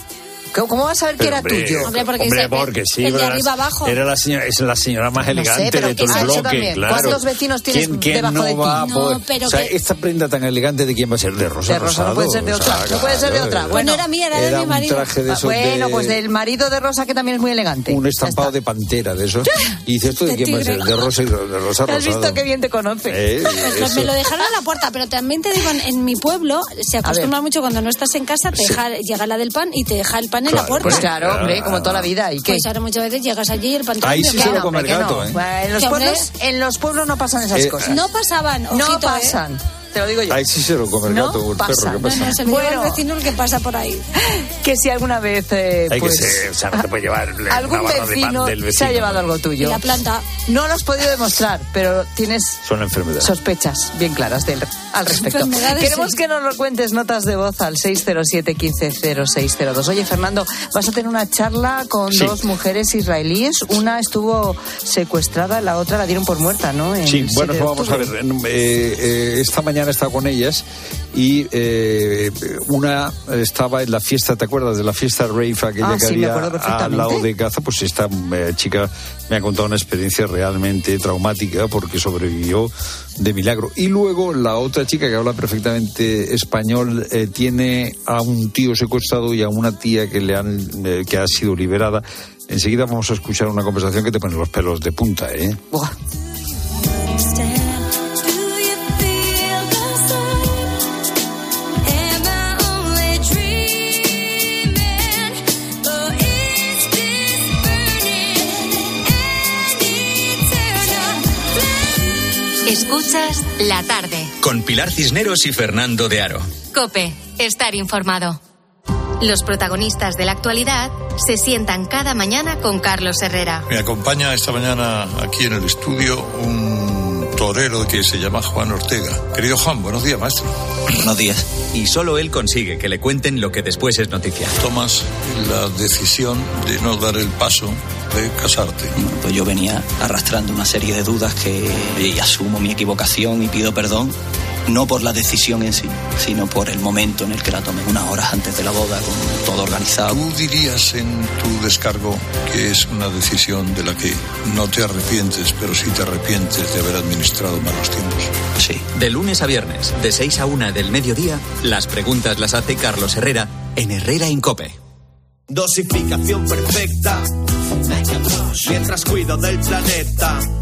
¿Cómo cómo vas a saber que era hombre, tuyo? Hombre, porque hombre, porque sí. el de arriba abajo. Era la señora, es la señora más No sé, elegante pero de todo el bloque, claro. ¿Cuántos vecinos tienes ¿Quién, quién debajo no de ti? va a No, poder- pero o sea, que- esta prenda tan elegante de quién va a ser de Rosa De Rosa, no Rosado, puede ser de o otra, sea, no puede ser de otra. Bueno, no era mía, era de era mi un marido. traje de esos bueno, de- pues del marido de Rosa, que también es muy elegante. un estampado de pantera de eso. Y dice esto de De quién va a ser de Rosa y de Rosa ¿Has Rosado. visto qué bien te conoce? Eh, Pues, me lo dejaron a la puerta, pero también te digo, en, mi pueblo se acostumbra mucho cuando no estás en casa, te llega la del pan y te deja el pan en la Claro, puerta. Pues claro, hombre, como toda la vida. ¿Y qué? Pues ahora muchas veces llegas allí y el pan Ahí sí queda. se lo no, come el gato, no. ¿eh? Bueno, En los, pueblos, en los pueblos no pasan esas Eh, cosas. No pasaban, ojito, no ¿eh? pasan. Te lo digo yo. Ahí sí se lo come el gato o el pasa. perro. ¿Qué pasa? no, se lo Bueno. lleva el vecino el que pasa por ahí. Que si alguna vez eh, Hay pues, que ser, o sea, no te puede llevar una algún barra de pan vecino, del vecino. se ha llevado algo Y tuyo. la planta. No lo has podido demostrar, pero tienes Son enfermedades. sospechas bien claras del, al respecto. Enfermedades, Queremos sí. que nos lo cuentes notas de voz al 607-150602. Oye, Fernando, vas a tener una charla con Sí. dos mujeres israelíes. Una estuvo secuestrada, la otra la dieron por muerta, ¿no? En Sí, bueno, 7 de vamos a octubre. ver. eh, eh, esta mañana he estado con ellas y eh, una estaba en la fiesta, ¿te acuerdas de la fiesta rave aquella Ah, que sí, había al lado de Gaza? Pues esta eh, chica me ha contado una experiencia realmente traumática porque sobrevivió de milagro. Y luego la otra chica que habla perfectamente español eh, tiene a un tío secuestrado y a una tía que le han eh, que ha sido liberada. Enseguida vamos a escuchar una conversación que te pone los pelos de punta, ¿eh? Buah. Escuchas la tarde. Con Pilar Cisneros y Fernando de Aro. Cope, estar informado. Los protagonistas de la actualidad se sientan cada mañana con Carlos Herrera. Me acompaña esta mañana aquí en el estudio un torero que se llama Juan Ortega. Querido Juan, buenos días, maestro. Buenos días. Y solo él consigue que le cuenten lo que después es noticia. Tomas la decisión de no dar el paso de casarte. Bueno, pues yo venía arrastrando una serie de dudas que y asumo mi equivocación y pido perdón, no por la decisión en sí, sino por el momento en el que la tomé, unas horas antes de la boda, con todo organizado. ¿Tú dirías en tu descargo que es una decisión de la que no te arrepientes, pero sí te arrepientes de haber administrado malos tiempos? Sí. De lunes a viernes, de 6 a 1 del mediodía, las preguntas las hace Carlos Herrera en Herrera Incope. Dosificación perfecta. Mientras cuido del planeta.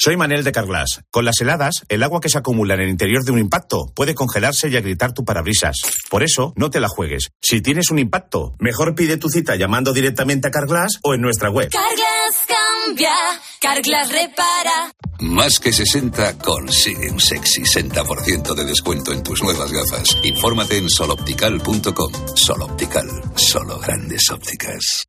Soy Manel de Carglass. Con las heladas, el agua que se acumula en el interior de un impacto puede congelarse y agrietar tu parabrisas. Por eso, no te la juegues. Si tienes un impacto, mejor pide tu cita llamando directamente a Carglass o en nuestra web. Carglass cambia, Carglass repara. Más que 60 consigue un sexy 60% de descuento en tus nuevas gafas. Infórmate en soloptical.com. Soloptical, solo grandes ópticas.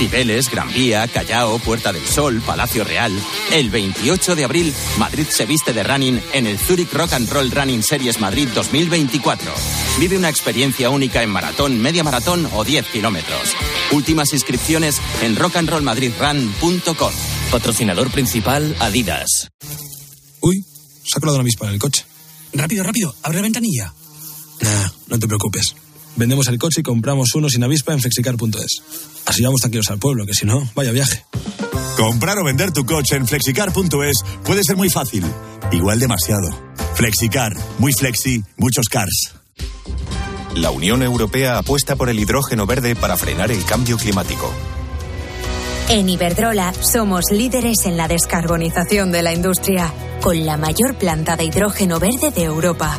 Cibeles, Gran Vía, Callao, Puerta del Sol, Palacio Real. El 28 de abril, Madrid se viste de running en el Zurich Rock and Roll Running Series Madrid 2024. Vive una experiencia única en maratón, media maratón o 10 kilómetros. Últimas inscripciones en rockandrollmadridrun.com. Patrocinador principal Adidas. Uy, se ha colado una avispa en el coche. Rápido, rápido, abre la ventanilla. Nah, no te preocupes. Vendemos el coche y compramos uno sin avispa en flexicar.es. Así vamos tranquilos al pueblo, que si no, vaya viaje. Comprar o vender tu coche en flexicar.es puede ser muy fácil. Igual demasiado. Flexicar, muy flexi, muchos cars. La Unión Europea apuesta por el hidrógeno verde para frenar el cambio climático. En Iberdrola somos líderes en la descarbonización de la industria, con la mayor planta de hidrógeno verde de Europa.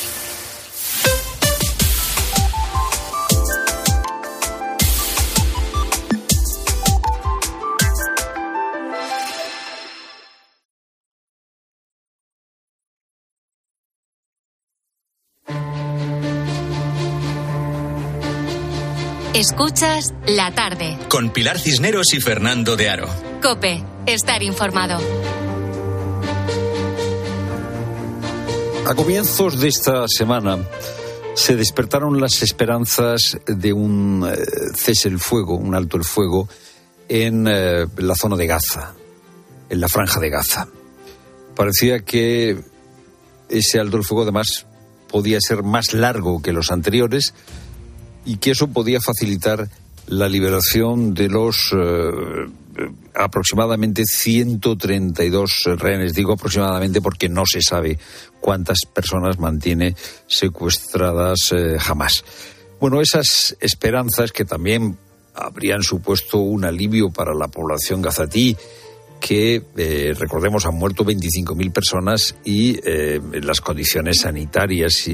Escuchas la tarde. Con Pilar Cisneros y Fernando de Aro. Cope, estar informado. A comienzos de esta semana se despertaron las esperanzas de un eh, cese el fuego, un alto el fuego, en eh, la zona de Gaza, en la franja de Gaza. Parecía que ese alto el fuego además podía ser más largo que los anteriores y que eso podía facilitar la liberación de los eh, aproximadamente 132 rehenes. Digo aproximadamente porque no se sabe cuántas personas mantiene secuestradas eh, jamás. Bueno, esas esperanzas que también habrían supuesto un alivio para la población gazatí, que, eh, recordemos, han muerto 25.000 personas y eh, las condiciones sanitarias y,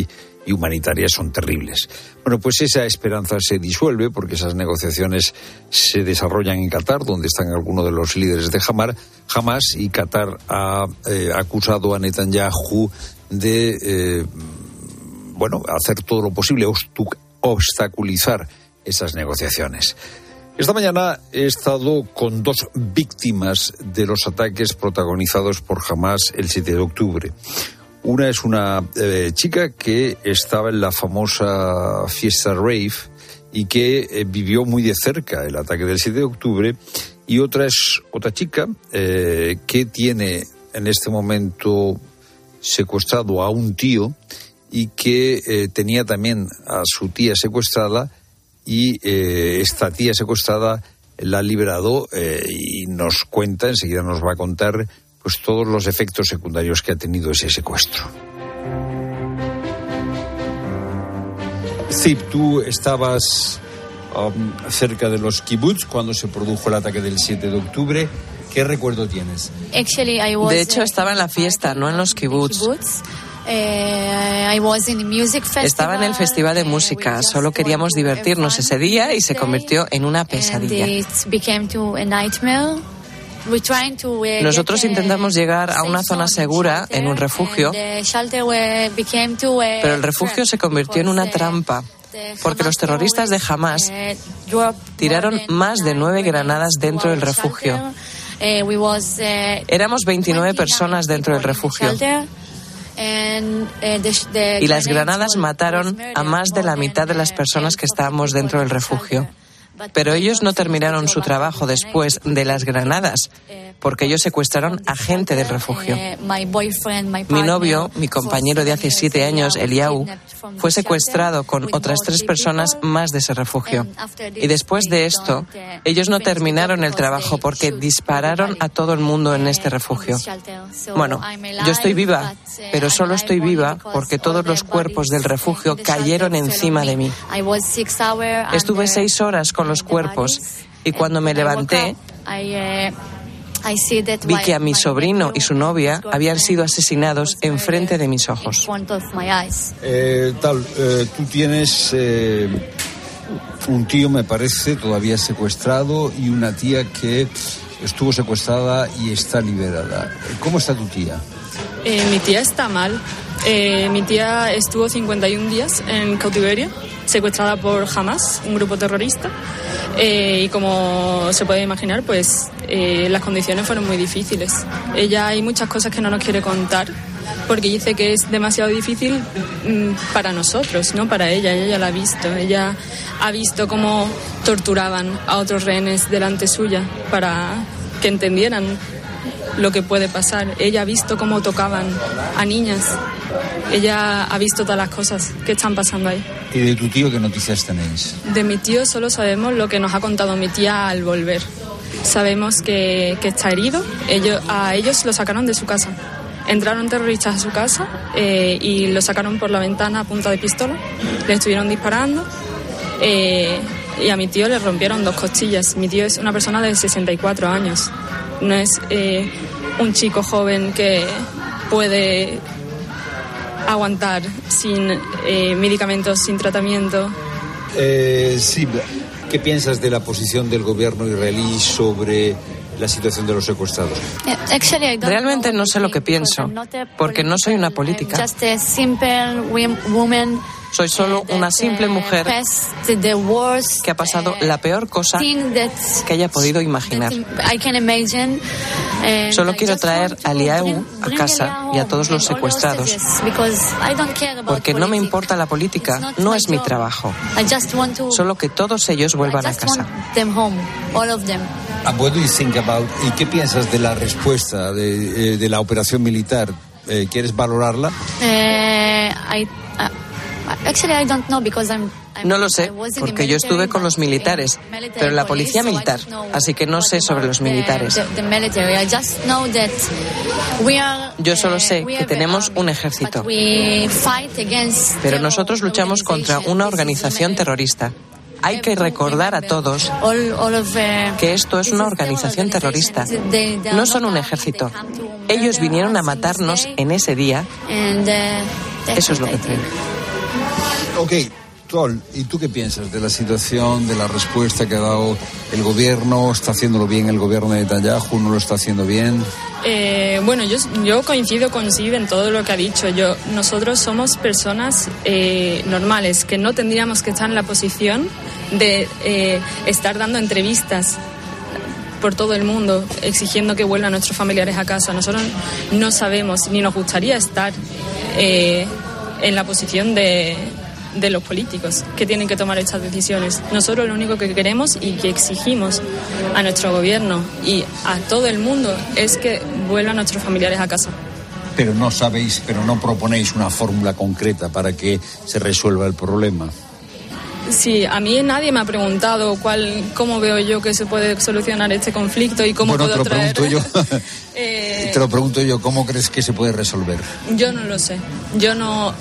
y humanitarias son terribles. Bueno, pues esa esperanza se disuelve porque esas negociaciones se desarrollan en Qatar, donde están algunos de los líderes de Hamas y Qatar ha eh, acusado a Netanyahu de, eh, bueno, hacer todo lo posible, obstaculizar esas negociaciones. Esta mañana he estado con dos víctimas de los ataques protagonizados por Hamas el 7 de octubre. Una es una eh, chica que estaba en la famosa fiesta rave y que eh, vivió muy de cerca el ataque del 7 de octubre. Y otra es otra chica eh, que tiene en este momento secuestrado a un tío y que tenía también a su tía secuestrada y esta tía secuestrada la ha liberado y nos cuenta, enseguida nos va a contar pues todos los efectos secundarios que ha tenido ese secuestro. Zip, tú estabas um, cerca de los kibbutz cuando se produjo el ataque del 7 de octubre. ¿Qué recuerdo tienes? De hecho, estaba en la fiesta, no en los kibbutz. Eh, estaba en el festival de música, solo queríamos divertirnos ese día y se convirtió en una pesadilla. Nosotros intentamos llegar a una zona segura en un refugio, pero el refugio se convirtió en una trampa porque los terroristas de Hamas tiraron más de nueve granadas dentro del refugio. Éramos 29 personas dentro del refugio. Y las granadas mataron a más de la mitad de las personas que estábamos dentro del refugio. Pero ellos no terminaron su trabajo después de las granadas. Porque ellos secuestraron a gente del refugio. Mi novio, mi compañero de hace siete años, Eliau, fue secuestrado con otras tres personas más de ese refugio. Y después de esto, ellos no terminaron el trabajo porque dispararon a todo el mundo en este refugio. Bueno, yo estoy viva, pero solo estoy viva porque todos los cuerpos del refugio cayeron encima de mí. Estuve seis horas con los cuerpos y cuando me levanté, vi que a mi sobrino y su novia habían sido asesinados enfrente de mis ojos. Eh, tal, eh, tú tienes eh, un tío, me parece, todavía secuestrado y una tía que estuvo secuestrada y está liberada. ¿Cómo está tu tía? mi tía está mal. mi tía estuvo 51 días en cautiverio secuestrada por Hamas, un grupo terrorista. Eh, y como se puede imaginar, pues eh, las condiciones fueron muy difíciles. Ella hay muchas cosas que no nos quiere contar porque dice que es demasiado difícil mm, para nosotros, no para ella. Ella la ha visto. Ella ha visto cómo torturaban a otros rehenes delante suya para que entendieran lo que puede pasar. Ella ha visto cómo tocaban a niñas. Ella ha visto todas las cosas que están pasando ahí. ¿Y de tu tío qué noticias tenéis? De mi tío solo sabemos lo que nos ha contado mi tía al volver. Sabemos que, que está herido. Ellos, a ellos lo sacaron de su casa. Entraron terroristas a su casa eh, y lo sacaron por la ventana a punta de pistola. Le estuvieron disparando. Eh, y a mi tío le rompieron dos costillas. Mi tío es una persona de 64 años. No es eh, un chico joven que puede aguantar sin eh, medicamentos, sin tratamiento. Eh, sí, ¿qué piensas de la posición del gobierno israelí sobre la situación de los secuestrados? Realmente no sé lo que pienso, porque no soy una política. Soy solo una simple mujer que ha pasado la peor cosa que haya podido imaginar. Solo quiero traer a Liao a casa y a todos los secuestrados, porque no me importa la política, no es mi trabajo. Solo que todos ellos vuelvan a casa. ¿Y qué piensas de la respuesta de, eh, la operación militar? Eh, ¿Quieres valorarla? Eh, no lo sé, porque yo estuve con los militares, pero la policía militar, así que no sé sobre los militares. Yo solo sé que tenemos un ejército, pero nosotros luchamos contra una organización terrorista. Hay que recordar a todos que esto es una organización terrorista. No son un ejército. Ellos vinieron a matarnos en ese día. Eso es lo que creo. Ok, Troll, ¿y tú qué piensas de la situación, de la respuesta que ha dado el gobierno? ¿Está haciéndolo bien el gobierno de Netanyahu? ¿No lo está haciendo bien? Eh, bueno, yo, yo coincido con Sid en todo lo que ha dicho. Yo, nosotros somos personas eh, normales que no tendríamos que estar en la posición de eh, estar dando entrevistas por todo el mundo exigiendo que vuelvan nuestros familiares a casa. Nosotros no sabemos ni nos gustaría estar en la posición de, de los políticos que tienen que tomar estas decisiones. Nosotros lo único que queremos y que exigimos a nuestro gobierno y a todo el mundo es que vuelvan nuestros familiares a casa. Pero no sabéis, pero no proponéis una fórmula concreta para que se resuelva el problema. Sí, a mí nadie me ha preguntado cuál, cómo veo yo que se puede solucionar este conflicto y cómo puedo te lo Pregunto yo. Eh, te lo pregunto yo, ¿cómo crees que se puede resolver? Yo no lo sé. Yo no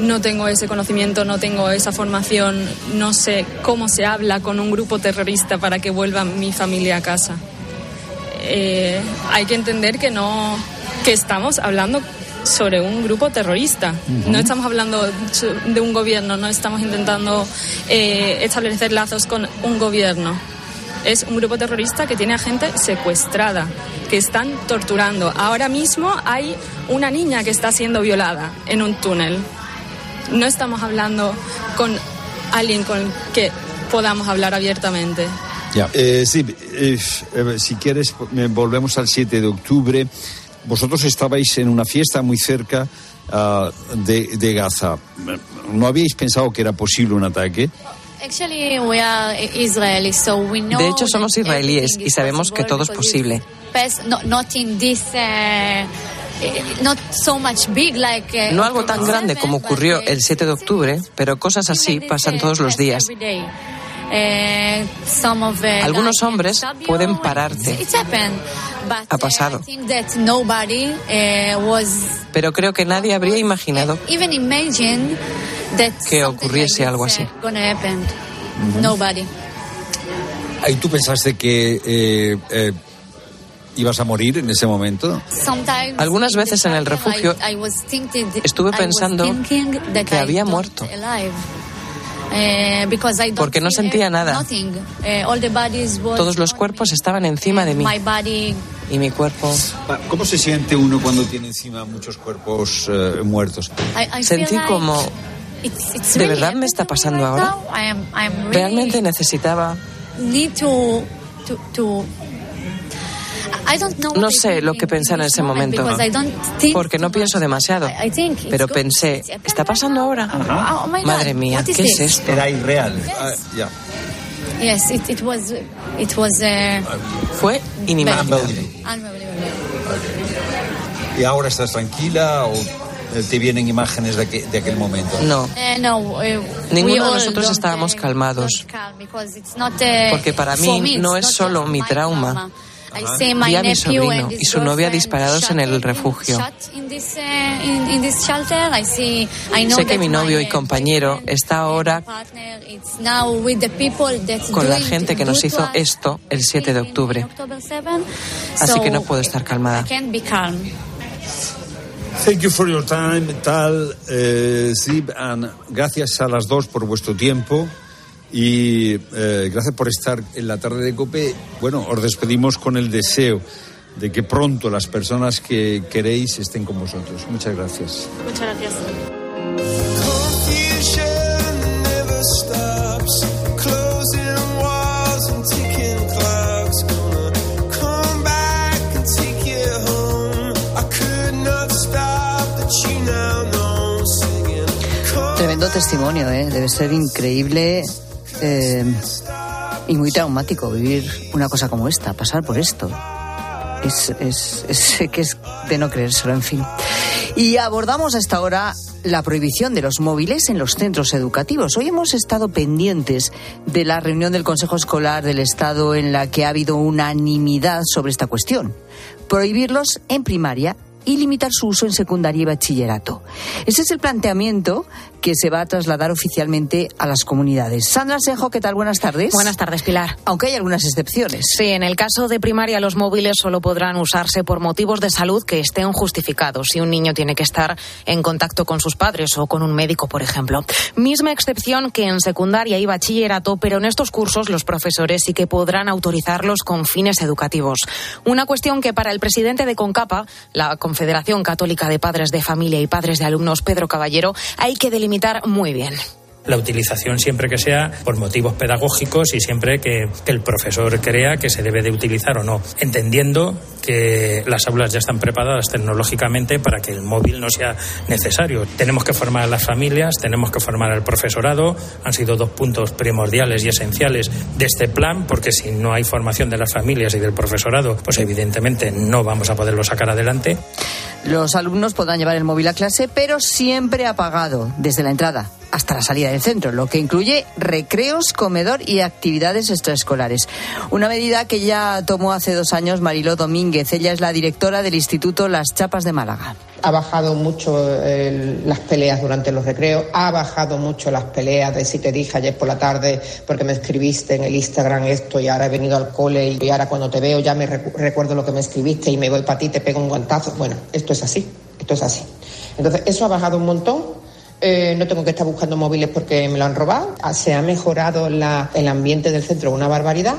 no tengo ese conocimiento, no tengo esa formación, no sé cómo se habla con un grupo terrorista para que vuelva mi familia a casa. Eh, hay que entender que no, que estamos hablando sobre un grupo terrorista. No estamos hablando de un gobierno, no estamos intentando eh, establecer lazos con un gobierno. Es un grupo terrorista que tiene a gente secuestrada, que están torturando. Ahora mismo hay una niña que está siendo violada en un túnel no estamos hablando con alguien con que podamos hablar abiertamente. Ya. Eh, sí, eh, si quieres, volvemos al 7 de octubre. Vosotros estabais en una fiesta muy cerca ah, de, Gaza. ¿No habíais pensado que era posible un ataque? De hecho, somos israelíes y sabemos que todo es posible. No algo tan grande como ocurrió el 7 de octubre, pero cosas así pasan todos los días. Eh, Algunos hombres pueden pararte. Ha pasado. Pero creo que nadie habría imaginado que ocurriese algo así. ¿Y tú pensaste que eh, eh, ibas a morir en ese momento? Algunas veces en el refugio estuve pensando que había muerto. Eh, Porque no sentía nada. Eh, Todos los cuerpos estaban encima de mí. Y mi cuerpo. ¿Cómo se siente uno cuando tiene encima muchos cuerpos eh, muertos? Sentí como. ¿De verdad me está pasando ahora? Realmente necesitaba. No sé lo que pensé en ese momento, porque no pienso demasiado. Pero pensé, ¿está pasando ahora? Oh Madre mía, ¿qué es esto? Era irreal. Ah, ya. Fue inimaginable. ¿Y ahora estás tranquila o te vienen imágenes de, aquel, momento? No. Eh, eh, Ninguno de nosotros estábamos calmados. Porque para mí no es solo mi trauma. Vi a mi sobrino y su novia disparados en el refugio. Sé que mi novio y compañero está ahora con la gente que nos hizo esto el 7 de octubre. Así que no puedo estar calmada. Thank you for your time, Tal, eh, and gracias a las dos por vuestro tiempo. Y eh, gracias por estar en la tarde de COPE. Bueno, os despedimos con el deseo de que pronto las personas que queréis estén con vosotros. Muchas gracias. Muchas gracias. Tremendo testimonio, ¿eh? debe ser increíble eh, y muy traumático vivir una cosa como esta, pasar por esto. Es, es, que es de no creérselo, en fin. Y abordamos hasta ahora la prohibición de los móviles en los centros educativos. Hoy hemos estado pendientes de la reunión del Consejo Escolar del Estado en la que ha habido unanimidad sobre esta cuestión. Prohibirlos en primaria y limitar su uso en secundaria y bachillerato. Ese es el planteamiento que se va a trasladar oficialmente a las comunidades. Sandra Sejo, ¿qué tal? Buenas tardes. Buenas tardes, Pilar. Aunque hay algunas excepciones. Sí, en el caso de primaria los móviles solo podrán usarse por motivos de salud que estén justificados. Si un niño tiene que estar en contacto con sus padres o con un médico, por ejemplo. Misma excepción que en secundaria y bachillerato, pero en estos cursos los profesores sí que podrán autorizarlos con fines educativos. Una cuestión que para el presidente de CONCAPA, la Confederación Católica de Padres de Familia y Padres de Alumnos, Pedro Caballero, hay que delimitar muy bien la utilización siempre que sea por motivos pedagógicos y siempre que, el profesor crea que se debe de utilizar o no, entendiendo que las aulas ya están preparadas tecnológicamente para que el móvil no sea necesario. Tenemos que formar a las familias, tenemos que formar al profesorado, han sido dos puntos primordiales y esenciales de este plan, porque si no hay formación de las familias y del profesorado, pues evidentemente no vamos a poderlo sacar adelante. Los alumnos podrán llevar el móvil a clase, pero siempre apagado desde la entrada hasta la salida del centro, lo que incluye recreos, comedor y actividades extraescolares. Una medida que ya tomó hace dos años Mariló Domínguez. Ella es la directora del Instituto Las Chapas de Málaga. Ha bajado mucho las peleas durante los recreos, ha bajado mucho las peleas de si te dije ayer por la tarde porque me escribiste en el Instagram esto y ahora he venido al cole y ahora cuando te veo ya me recuerdo lo que me escribiste y me voy para ti, te pego un guantazo. Bueno, esto es así, esto es así. Entonces, eso ha bajado un montón eh, no tengo que estar buscando móviles porque me lo han robado. Ah, se ha mejorado el ambiente del centro una barbaridad.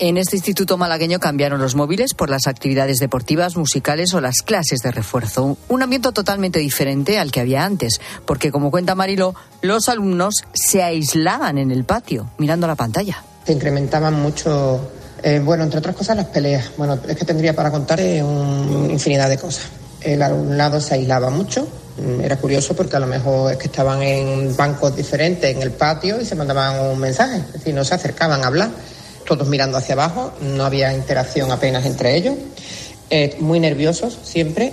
En este instituto malagueño cambiaron los móviles por las actividades deportivas, musicales o las clases de refuerzo. Un ambiente totalmente diferente al que había antes, porque como cuenta Marilo, los alumnos se aislaban en el patio mirando la pantalla. Se incrementaban mucho, eh, bueno, entre otras cosas las peleas. Bueno, es que tendría para contar una infinidad de cosas. El alumnado se aislaba mucho, era curioso porque a lo mejor es que estaban en bancos diferentes en el patio y se mandaban un mensaje, es decir, no se acercaban a hablar, todos mirando hacia abajo, no había interacción apenas entre ellos, eh, muy nerviosos siempre.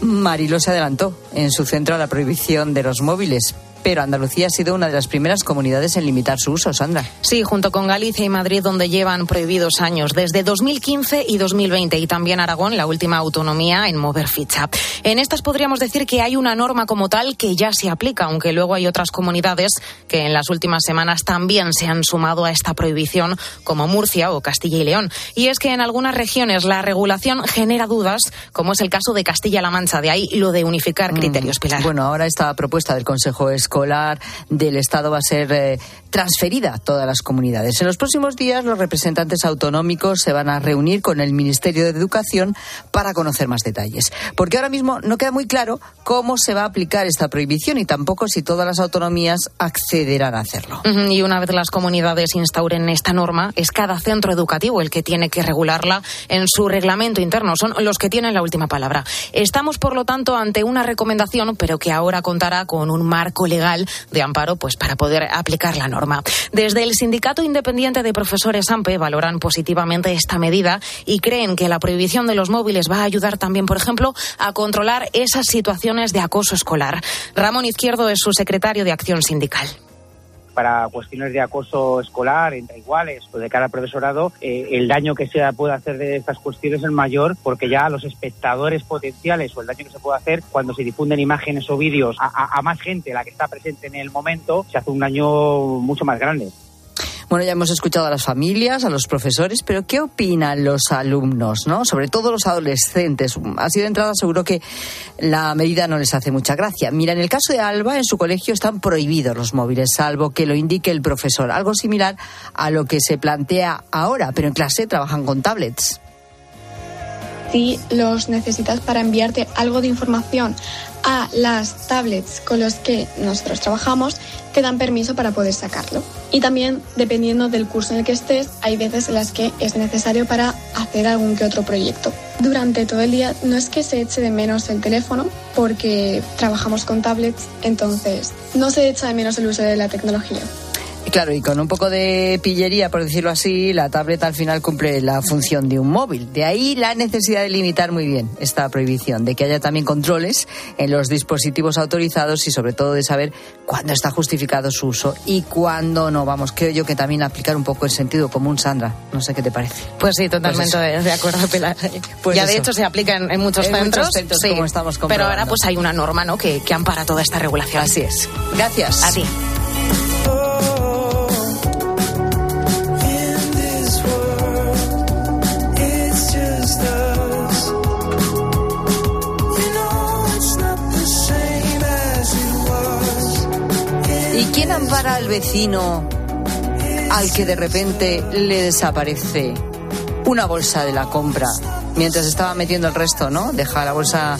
Marilo se adelantó en su centro a la prohibición de los móviles, pero Andalucía ha sido una de las primeras comunidades en limitar su uso, Sandra. Sí, junto con Galicia y Madrid, donde llevan prohibidos años, desde 2015 y 2020, y también Aragón, la última autonomía en mover ficha. En estas podríamos decir que hay una norma como tal que ya se aplica, aunque luego hay otras comunidades que en las últimas semanas también se han sumado a esta prohibición, como Murcia o Castilla y León. Y es que en algunas regiones la regulación genera dudas, como es el caso de Castilla-La Mancha, de ahí lo de unificar criterios, Pilar. Bueno, ahora esta propuesta del Consejo es escolar del Estado va a ser eh, transferida a todas las comunidades. En los próximos días, los representantes autonómicos se van a reunir con el Ministerio de Educación para conocer más detalles. Porque ahora mismo no queda muy claro cómo se va a aplicar esta prohibición y tampoco si todas las autonomías accederán a hacerlo. Y una vez las comunidades instauren esta norma, es cada centro educativo el que tiene que regularla en su reglamento interno. Son los que tienen la última palabra. Estamos, por lo tanto, ante una recomendación, pero que ahora contará con un marco legal de amparo pues para poder aplicar la norma. Desde el Sindicato Independiente de Profesores AMPE valoran positivamente esta medida y creen que la prohibición de los móviles va a ayudar también, por ejemplo, a controlar esas situaciones de acoso escolar. Ramón Izquierdo es su secretario de Acción Sindical para cuestiones de acoso escolar entre iguales o de cara al profesorado, eh, el daño que se puede hacer de estas cuestiones es mayor porque ya los espectadores potenciales o el daño que se puede hacer cuando se difunden imágenes o vídeos a, a más gente, la que está presente en el momento, se hace un daño mucho más grande. Bueno, ya hemos escuchado a las familias, a los profesores, pero ¿qué opinan los alumnos, no? Sobre todo los adolescentes. Así de entrada seguro que la medida no les hace mucha gracia. Mira, en el caso de Alba, en su colegio están prohibidos los móviles, salvo que lo indique el profesor. Algo similar a lo que se plantea ahora, pero en clase trabajan con tablets si los necesitas para enviarte algo de información a las tablets con los que nosotros trabajamos, te dan permiso para poder sacarlo. Y también, dependiendo del curso en el que estés, hay veces en las que es necesario para hacer algún que otro proyecto. Durante todo el día no es que se eche de menos el teléfono, porque trabajamos con tablets, entonces no se echa de menos el uso de la tecnología. Claro, y con un poco de pillería, por decirlo así, la tableta al final cumple la función de un móvil. De ahí la necesidad de limitar muy bien esta prohibición, de que haya también controles en los dispositivos autorizados y sobre todo de saber cuándo está justificado su uso y cuándo no. Vamos, creo yo que también aplicar un poco el sentido común, Sandra. No sé qué te parece. Pues sí, totalmente pues de acuerdo, Pilar. Pues ya de hecho se aplica en, muchos centros, sí, como estamos pero ahora pues hay una norma ¿no? que, que ampara toda esta regulación. Así es. Gracias. A ti. Quién ampara al vecino al que de repente le desaparece una bolsa de la compra mientras estaba metiendo el resto, ¿no? Deja la bolsa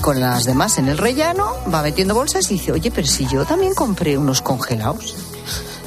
con las demás en el rellano, va metiendo bolsas y dice, oye, pero si yo también compré unos congelados.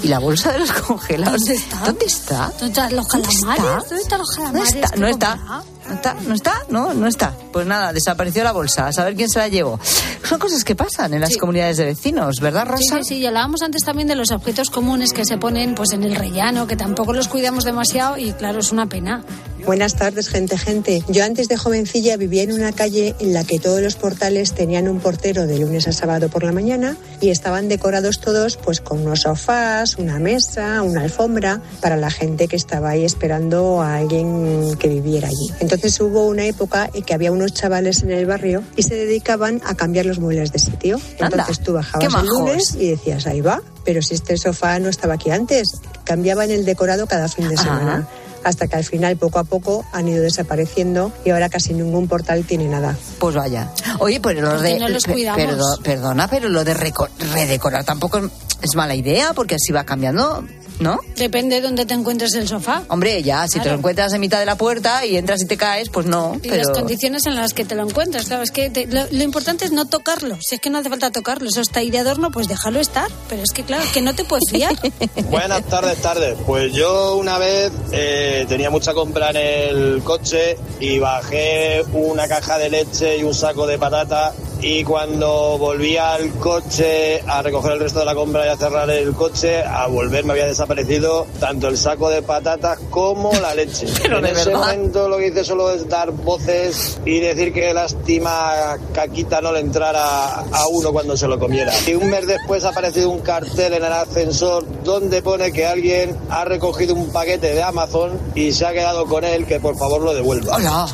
¿Y la bolsa de los congelados? ¿Dónde está? ¿Dónde está? ¿Dónde están los calamares? ¿Dónde están los calamares? No está, no está. ¿No está? ¿No está? No, no está. Pues nada, desapareció la bolsa. A saber quién se la llevó. Son cosas que pasan en las comunidades de vecinos, ¿verdad, Rosa? Sí, sí, sí. Y hablábamos antes también de los objetos comunes que se ponen pues en el rellano, que tampoco los cuidamos demasiado y claro, es una pena. Buenas tardes, gente, gente. Yo antes de jovencilla vivía en una calle en la que todos los portales tenían un portero de lunes a sábado por la mañana y estaban decorados todos pues con unos sofás, una mesa, una alfombra para la gente que estaba ahí esperando a alguien que viviera allí. Entonces hubo una época en que había unos chavales en el barrio y se dedicaban a cambiar los muebles de sitio. Entonces tú bajabas el lunes y decías, ahí va, pero si este sofá no estaba aquí antes, cambiaban el decorado cada fin de semana hasta que al final poco a poco han ido desapareciendo y ahora casi ningún portal tiene nada. Pues vaya. Oye, pues lo de no los cuidamos. perdona, pero lo de redecorar tampoco es mala idea porque así va cambiando ¿no? Depende de dónde te encuentres el sofá. Hombre, ya, si te lo encuentras en mitad de la puerta y entras y te caes, pues no. Y las condiciones en las que te lo encuentras, claro, es que lo, importante es no tocarlo. Si es que no hace falta tocarlo, eso está ahí de adorno, pues déjalo estar. Pero es que, claro, que no te puedes fiar. Buenas tardes, tardes. Pues yo una vez eh, tenía mucha compra en el coche y bajé una caja de leche y un saco de patatas y cuando volví al coche a recoger el resto de la compra y a cerrar el coche, a volver me había desaparecido tanto el saco de patatas como la leche. Pero en de ese verdad. momento lo que hice solo es dar voces y decir que lástima caquita no le entrara a uno cuando se lo comiera. Y un mes después ha aparecido un cartel en el ascensor donde pone que alguien ha recogido un paquete de Amazon y se ha quedado con él, que por favor lo devuelva. Hola.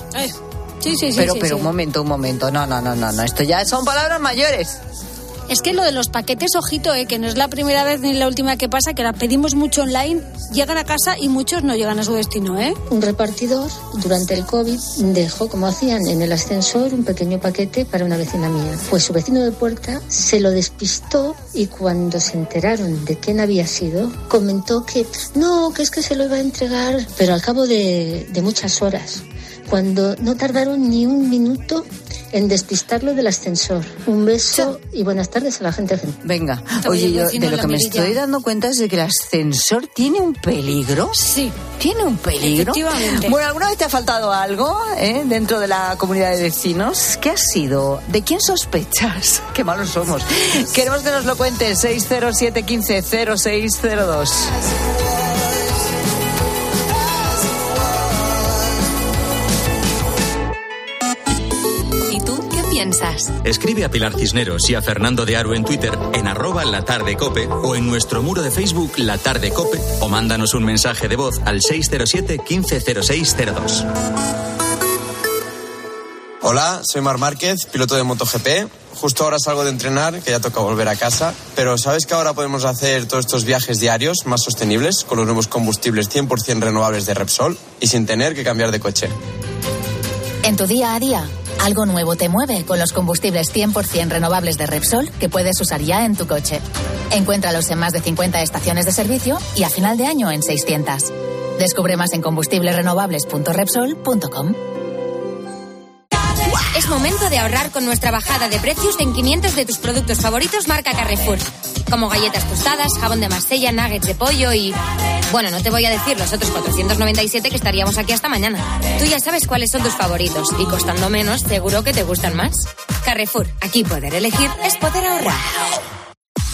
Sí, sí, sí. Pero, sí, pero sí. un momento, un momento. No, no, no, no, no. Esto ya son palabras mayores. Es que lo de los paquetes, ojito, eh, que no es la primera vez ni la última que pasa, que las pedimos mucho online, llegan a casa y muchos no llegan a su destino, ¿eh? Un repartidor durante el COVID dejó, como hacían en el ascensor, un pequeño paquete para una vecina mía. Pues su vecino de puerta se lo despistó y cuando se enteraron de quién había sido, comentó que no, que es que se lo iba a entregar, pero al cabo de, de muchas horas, cuando no tardaron ni un minuto en despistarlo del ascensor. Un beso y buenas tardes a la gente. Venga, oye, yo de lo que me estoy dando cuenta es de que el ascensor tiene un peligro. Sí. Tiene un peligro. Efectivamente. Bueno, ¿alguna vez te ha faltado algo eh, dentro de la comunidad de vecinos? ¿Qué ha sido? ¿De quién sospechas? Qué malos somos. Queremos que nos lo cuentes. 607 15 0602. Escribe a Pilar Cisneros y a Fernando de Aro en Twitter en arroba la tarde cope o en nuestro muro de Facebook La Tarde Cope o mándanos un mensaje de voz al 607 150602. Hola, soy Mar Márquez, piloto de MotoGP. Justo ahora salgo de entrenar, que ya toca volver a casa. Pero ¿sabes que ahora podemos hacer todos estos viajes diarios más sostenibles con los nuevos combustibles 100% renovables de Repsol y sin tener que cambiar de coche? En tu día a día, algo nuevo te mueve con los combustibles 100% renovables de Repsol que puedes usar ya en tu coche. Encuéntralos en más de 50 estaciones de servicio y a final de año en 600. Descubre más en combustiblesrenovables.repsol.com. Es momento de ahorrar con nuestra bajada de precios en 500 de tus productos favoritos marca Carrefour. Como galletas tostadas, jabón de Marsella, nuggets de pollo y... Bueno, no te voy a decir los otros 497 que estaríamos aquí hasta mañana. Tú ya sabes cuáles son tus favoritos y costando menos seguro que te gustan más. Carrefour, aquí poder elegir es poder ahorrar.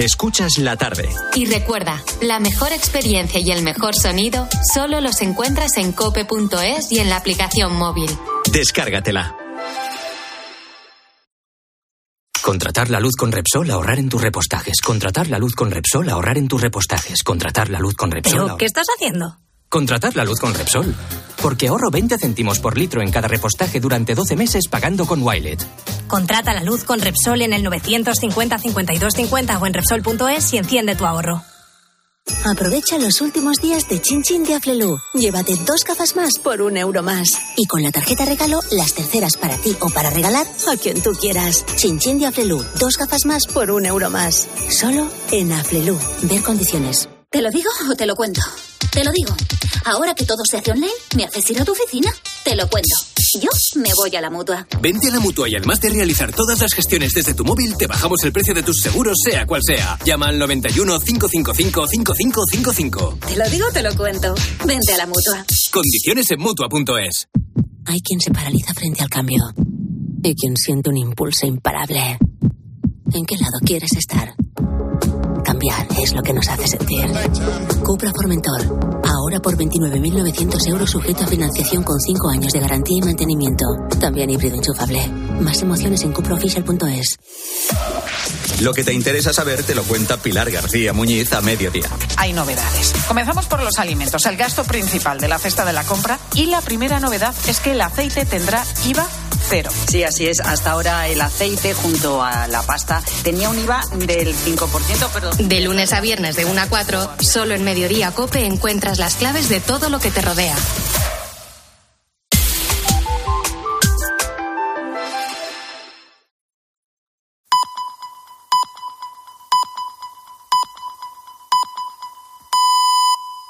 Escuchas la tarde. Y recuerda, la mejor experiencia y el mejor sonido solo los encuentras en cope.es y en la aplicación móvil. Descárgatela. Contratar la luz con Repsol, ahorrar en tus repostajes. Contratar la luz con Repsol, ahorrar en tus repostajes. Contratar la luz con Repsol. ¿Pero qué estás haciendo? Contratar la luz con Repsol. Porque ahorro 20 céntimos por litro en cada repostaje durante 12 meses pagando con Wilet. Contrata la luz con Repsol en el 950 52 50 o en Repsol.es y enciende tu ahorro. Aprovecha los últimos días de Chin Chin de Aflelu. Llévate dos gafas más por un euro más. Y con la tarjeta regalo, las terceras para ti o para regalar a quien tú quieras. Chin Chin de Aflelu. Dos gafas más por un euro más. Solo en Aflelu. Ver condiciones. ¿Te lo digo o te lo cuento? Te lo digo. Ahora que todo se hace online, ¿me haces ir a tu oficina? Te lo cuento. Yo me voy a la mutua. Vente a la mutua y además de realizar todas las gestiones desde tu móvil, te bajamos el precio de tus seguros, sea cual sea. Llama al 91 555 5555. Te lo digo o te lo cuento. Vente a la mutua. Condiciones en mutua.es. Hay quien se paraliza frente al cambio. Y quien siente un impulso imparable. ¿En qué lado quieres estar? Es lo que nos hace sentir. Cupra Formentor. Ahora por 29.900 euros sujeto a financiación con 5 años de garantía y mantenimiento. También híbrido enchufable. Más emociones en cupraofficial.es. Lo que te interesa saber te lo cuenta Pilar García Muñiz a mediodía. Hay novedades. Comenzamos por los alimentos, el gasto principal de la cesta de la compra y la primera novedad es que el aceite tendrá IVA cero. Sí, así es. Hasta ahora el aceite junto a la pasta tenía un IVA del 5%, pero... De lunes a viernes de 1 a 4, solo en Mediodía Cope encuentras las claves de todo lo que te rodea.